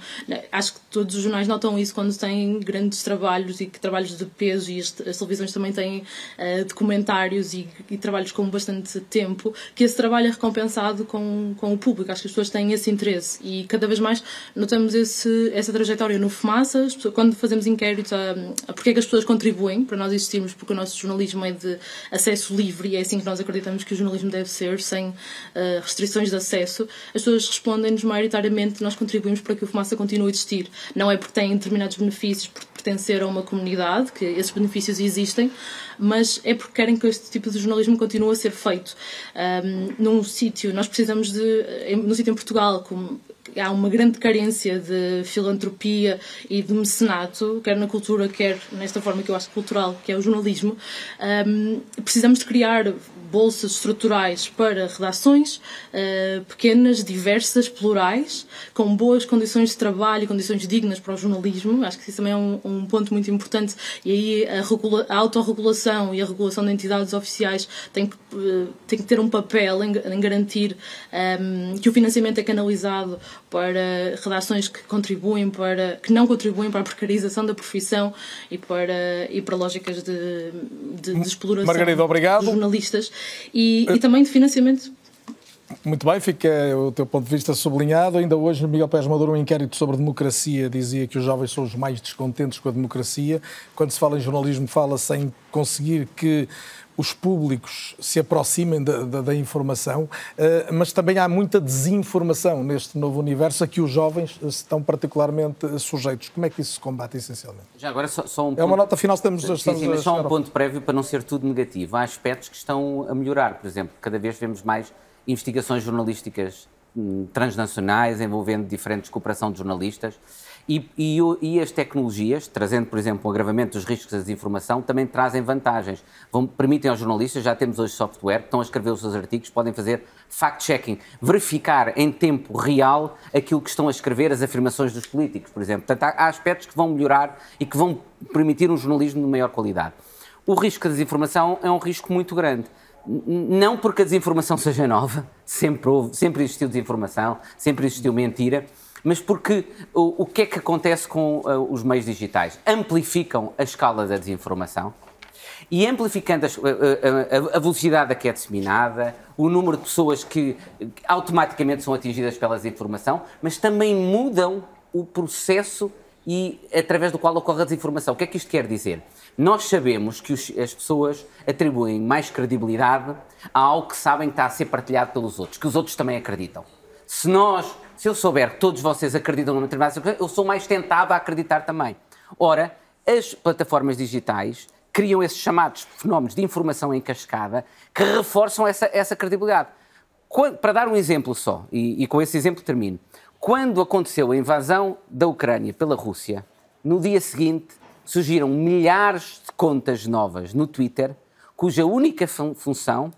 Acho que todos os jornais notam isso quando têm grandes trabalhos e que trabalhos de peso e as, as televisões também têm uh, documentários e, e, trabalhos com bastante tempo, que esse trabalho é recompensado com, com o público. Acho que as pessoas têm esse interesse e cada vez mais notamos esse, essa trajetória no Fumaça, quando fazemos inquéritos a, a porque é que as pessoas contribuem para nós existirmos, porque nosso jornalismo é de acesso livre e é assim que nós acreditamos que o jornalismo deve ser, sem uh, restrições de acesso, as pessoas respondem-nos maioritariamente nós contribuímos para que o Fumaça continue a existir não é porque têm determinados benefícios por pertencer a uma comunidade, que esses benefícios existem, mas é porque querem que este tipo de jornalismo continue a ser feito. Um, num sítio, nós precisamos de, num sítio em Portugal, como há uma grande carência de filantropia e de mecenato, quer na cultura, quer nesta forma que eu acho cultural, que é o jornalismo. Um, precisamos de criar bolsas estruturais para redações uh, pequenas, diversas, plurais, com boas condições de trabalho e condições dignas para o jornalismo. Acho que isso também é um, um ponto muito importante. E aí a, regula a autorregulação e a regulação de entidades oficiais tem que, uh, tem que ter um papel em, em garantir um, que o financiamento é canalizado para redações que contribuem para que não contribuem para a precarização da profissão e para e para lógicas de, de, de exploração Margarida, obrigado. de jornalistas e, e também de financiamento muito bem, fica o teu ponto de vista sublinhado. Ainda hoje, Miguel Pérez Maduro, um inquérito sobre democracia, dizia que os jovens são os mais descontentes com a democracia. Quando se fala em jornalismo, fala-se em conseguir que os públicos se aproximem da, da, da informação, uh, mas também há muita desinformação neste novo universo a que os jovens estão particularmente sujeitos. Como é que isso se combate essencialmente? Já agora só, só um É uma nota final, estamos, sim, estamos sim, mas só um ponto prévio para não ser tudo negativo. Há aspectos que estão a melhorar, por exemplo, cada vez vemos mais investigações jornalísticas hum, transnacionais envolvendo diferentes cooperação de jornalistas e, e, e, as tecnologias, trazendo, por exemplo, o agravamento dos riscos da desinformação, também trazem vantagens. Vão, permitem aos jornalistas, já temos hoje software, que estão a escrever os seus artigos, podem fazer fact-checking, verificar em tempo real aquilo que estão a escrever, as afirmações dos políticos, por exemplo. Portanto, há, há aspectos que vão melhorar e que vão permitir um jornalismo de maior qualidade. O risco da desinformação é um risco muito grande. Não porque a desinformação *laughs* seja nova, sempre, houve, sempre existiu desinformação, sempre existiu mentira, mas porque o, o que é que acontece com uh, os meios digitais? Amplificam a escala da desinformação e amplificando a, a, a, velocidade a que é disseminada, o número de pessoas que automaticamente são atingidas pela desinformação, mas também mudam o processo e através do qual ocorre a desinformação. O que é que isto quer dizer? Nós sabemos que os, as pessoas atribuem mais credibilidade a algo que sabem que está a ser partilhado pelos outros, que os outros também acreditam. Se nós se eu souber que todos vocês acreditam numa determinada coisa, eu sou mais tentado a acreditar também. Ora, as plataformas digitais criam esses chamados fenómenos de informação em cascada que reforçam essa, essa credibilidade. Quando, para dar um exemplo só, e, e com esse exemplo termino. Quando aconteceu a invasão da Ucrânia pela Rússia, no dia seguinte surgiram milhares de contas novas no Twitter, cuja única fun função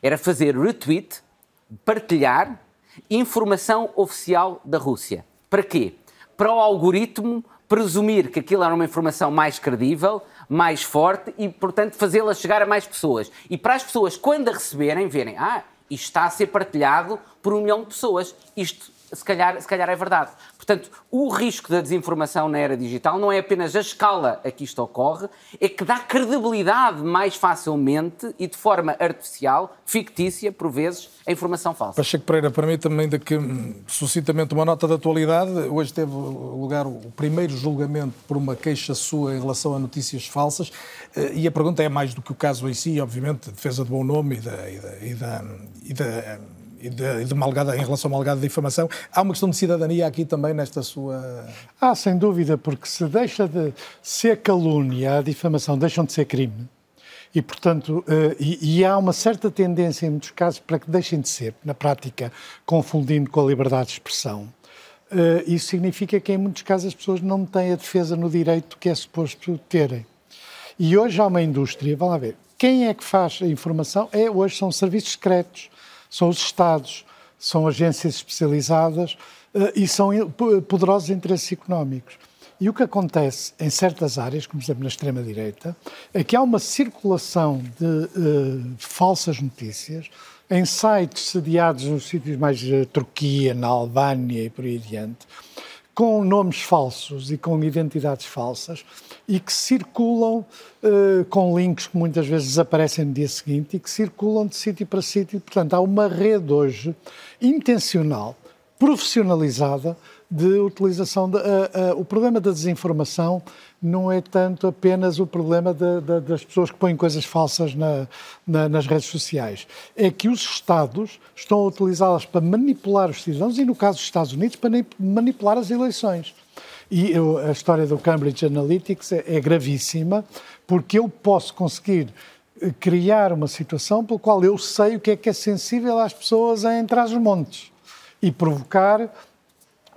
era fazer retweet, partilhar informação oficial da Rússia. Para quê? Para o algoritmo presumir que aquilo era uma informação mais credível, mais forte e, portanto, fazê-la chegar a mais pessoas. E para as pessoas, quando a receberem, verem, ah, isto está a ser partilhado por um milhão de pessoas. Isto, se calhar, se calhar é verdade. Portanto, o risco da desinformação na era digital não é apenas a escala a que isto ocorre, é que dá credibilidade mais facilmente e de forma artificial, fictícia, por vezes, a informação falsa. Pacheco Pereira, também daqui hum, suscitamente uma nota de atualidade. Hoje teve lugar o primeiro julgamento por uma queixa sua em relação a notícias falsas eh, e a pergunta é mais do que o caso em si, obviamente, defesa de bom nome e da, e da, e da, e da e de, de malgada, em relação à malgada de difamação. Há uma questão de cidadania aqui também nesta sua. Ah, sem dúvida, porque se deixa de ser calúnia, a difamação deixam de ser crime. E, portanto, uh, e, e, há uma certa tendência, em muitos casos, para que deixem de ser, na prática, confundindo com a liberdade de expressão. Uh, isso significa que, em muitos casos, as pessoas não têm a defesa no direito que é suposto terem. E hoje há uma indústria, vamos lá ver, quem é que faz a informação? É, hoje são serviços secretos são os Estados, são agências especializadas uh, e são poderosos interesses económicos. E o que acontece em certas áreas, como por exemplo na extrema-direita, é que há uma circulação de uh, falsas notícias em sites sediados nos sítios mais uh, Turquia, na Albânia e por aí adiante, com nomes falsos e com identidades falsas e que circulam uh, com links que muitas vezes desaparecem no dia seguinte e que circulam de sítio para sítio. Portanto, há uma rede hoje intencional, profissionalizada, de utilização. De, uh, uh, o problema da desinformação não é tanto apenas o problema de, de, das pessoas que põem coisas falsas na, na, nas redes sociais. É que os Estados estão a utilizá-las para manipular os cidadãos e, no caso dos Estados Unidos, para manipular as eleições. E eu, a história do Cambridge Analytics é, é gravíssima, porque eu posso conseguir eh, criar uma situação pela qual eu sei o que é que é sensível às pessoas a entrar nos montes e provocar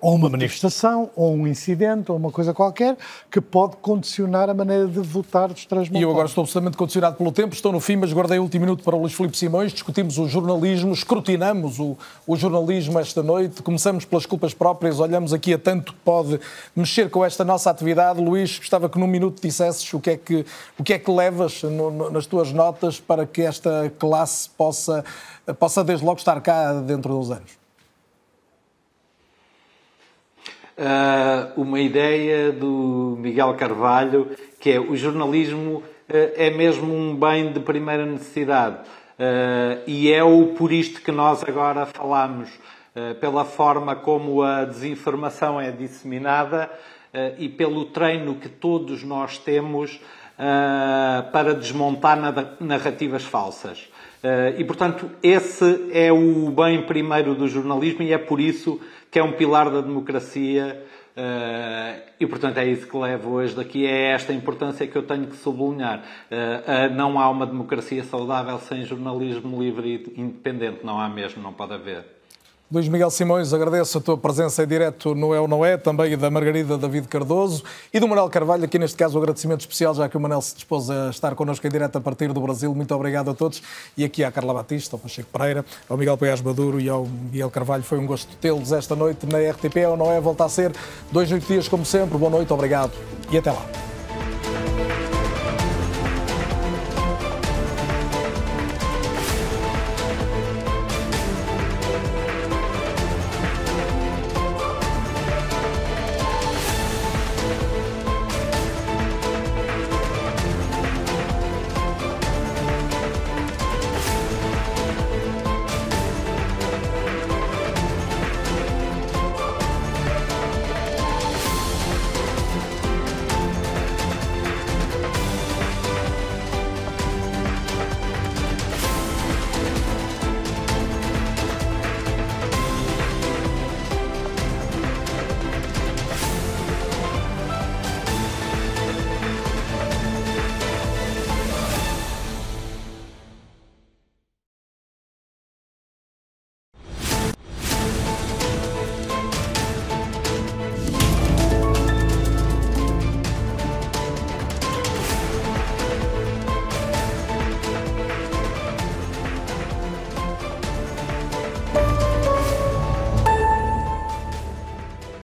ou uma manifestação, ou um incidente, ou uma coisa qualquer, que pode condicionar a maneira de votar dos transmontados. E eu agora estou absolutamente condicionado pelo tempo, estou no fim, mas guardei o último minuto para o Luís Filipe Simões, discutimos o jornalismo, escrutinamos o, o jornalismo esta noite, começamos pelas culpas próprias, olhamos aqui a tanto que pode mexer com esta nossa atividade. Luís, gostava que num minuto dissesses o que é que, o que, é que levas no, no, nas tuas notas para que esta classe possa, possa desde logo estar cá dentro de uns anos. Uh, uma ideia do Miguel Carvalho, que é o jornalismo uh, é mesmo um bem de primeira necessidade. Uh, e é o por isto que nós agora falamos, pela forma como a desinformação é disseminada e pelo treino que todos nós temos para desmontar narrativas falsas. e, portanto, esse é o bem primeiro do jornalismo e é por isso que é um pilar da democracia uh, e, portanto, é isso que levo hoje daqui, é esta importância que eu tenho que sublinhar. Uh, não há uma democracia saudável sem jornalismo livre e independente, não há mesmo, não pode haver. Luís Miguel Simões, agradeço a tua presença em direto no É ou Não É, também da Margarida David Cardoso e do Manuel Carvalho, aqui neste caso o agradecimento especial, já que o Manel se dispôs a estar connosco em direto a partir do Brasil. Muito obrigado a todos e aqui à Carla Batista, ao Pacheco Pereira, ao Miguel Paiás Maduro e ao Miguel Carvalho. Foi um gosto tê-los esta noite na RTP, é ou não é? Volta a ser dois, oito dias como sempre. Boa noite, obrigado e até lá.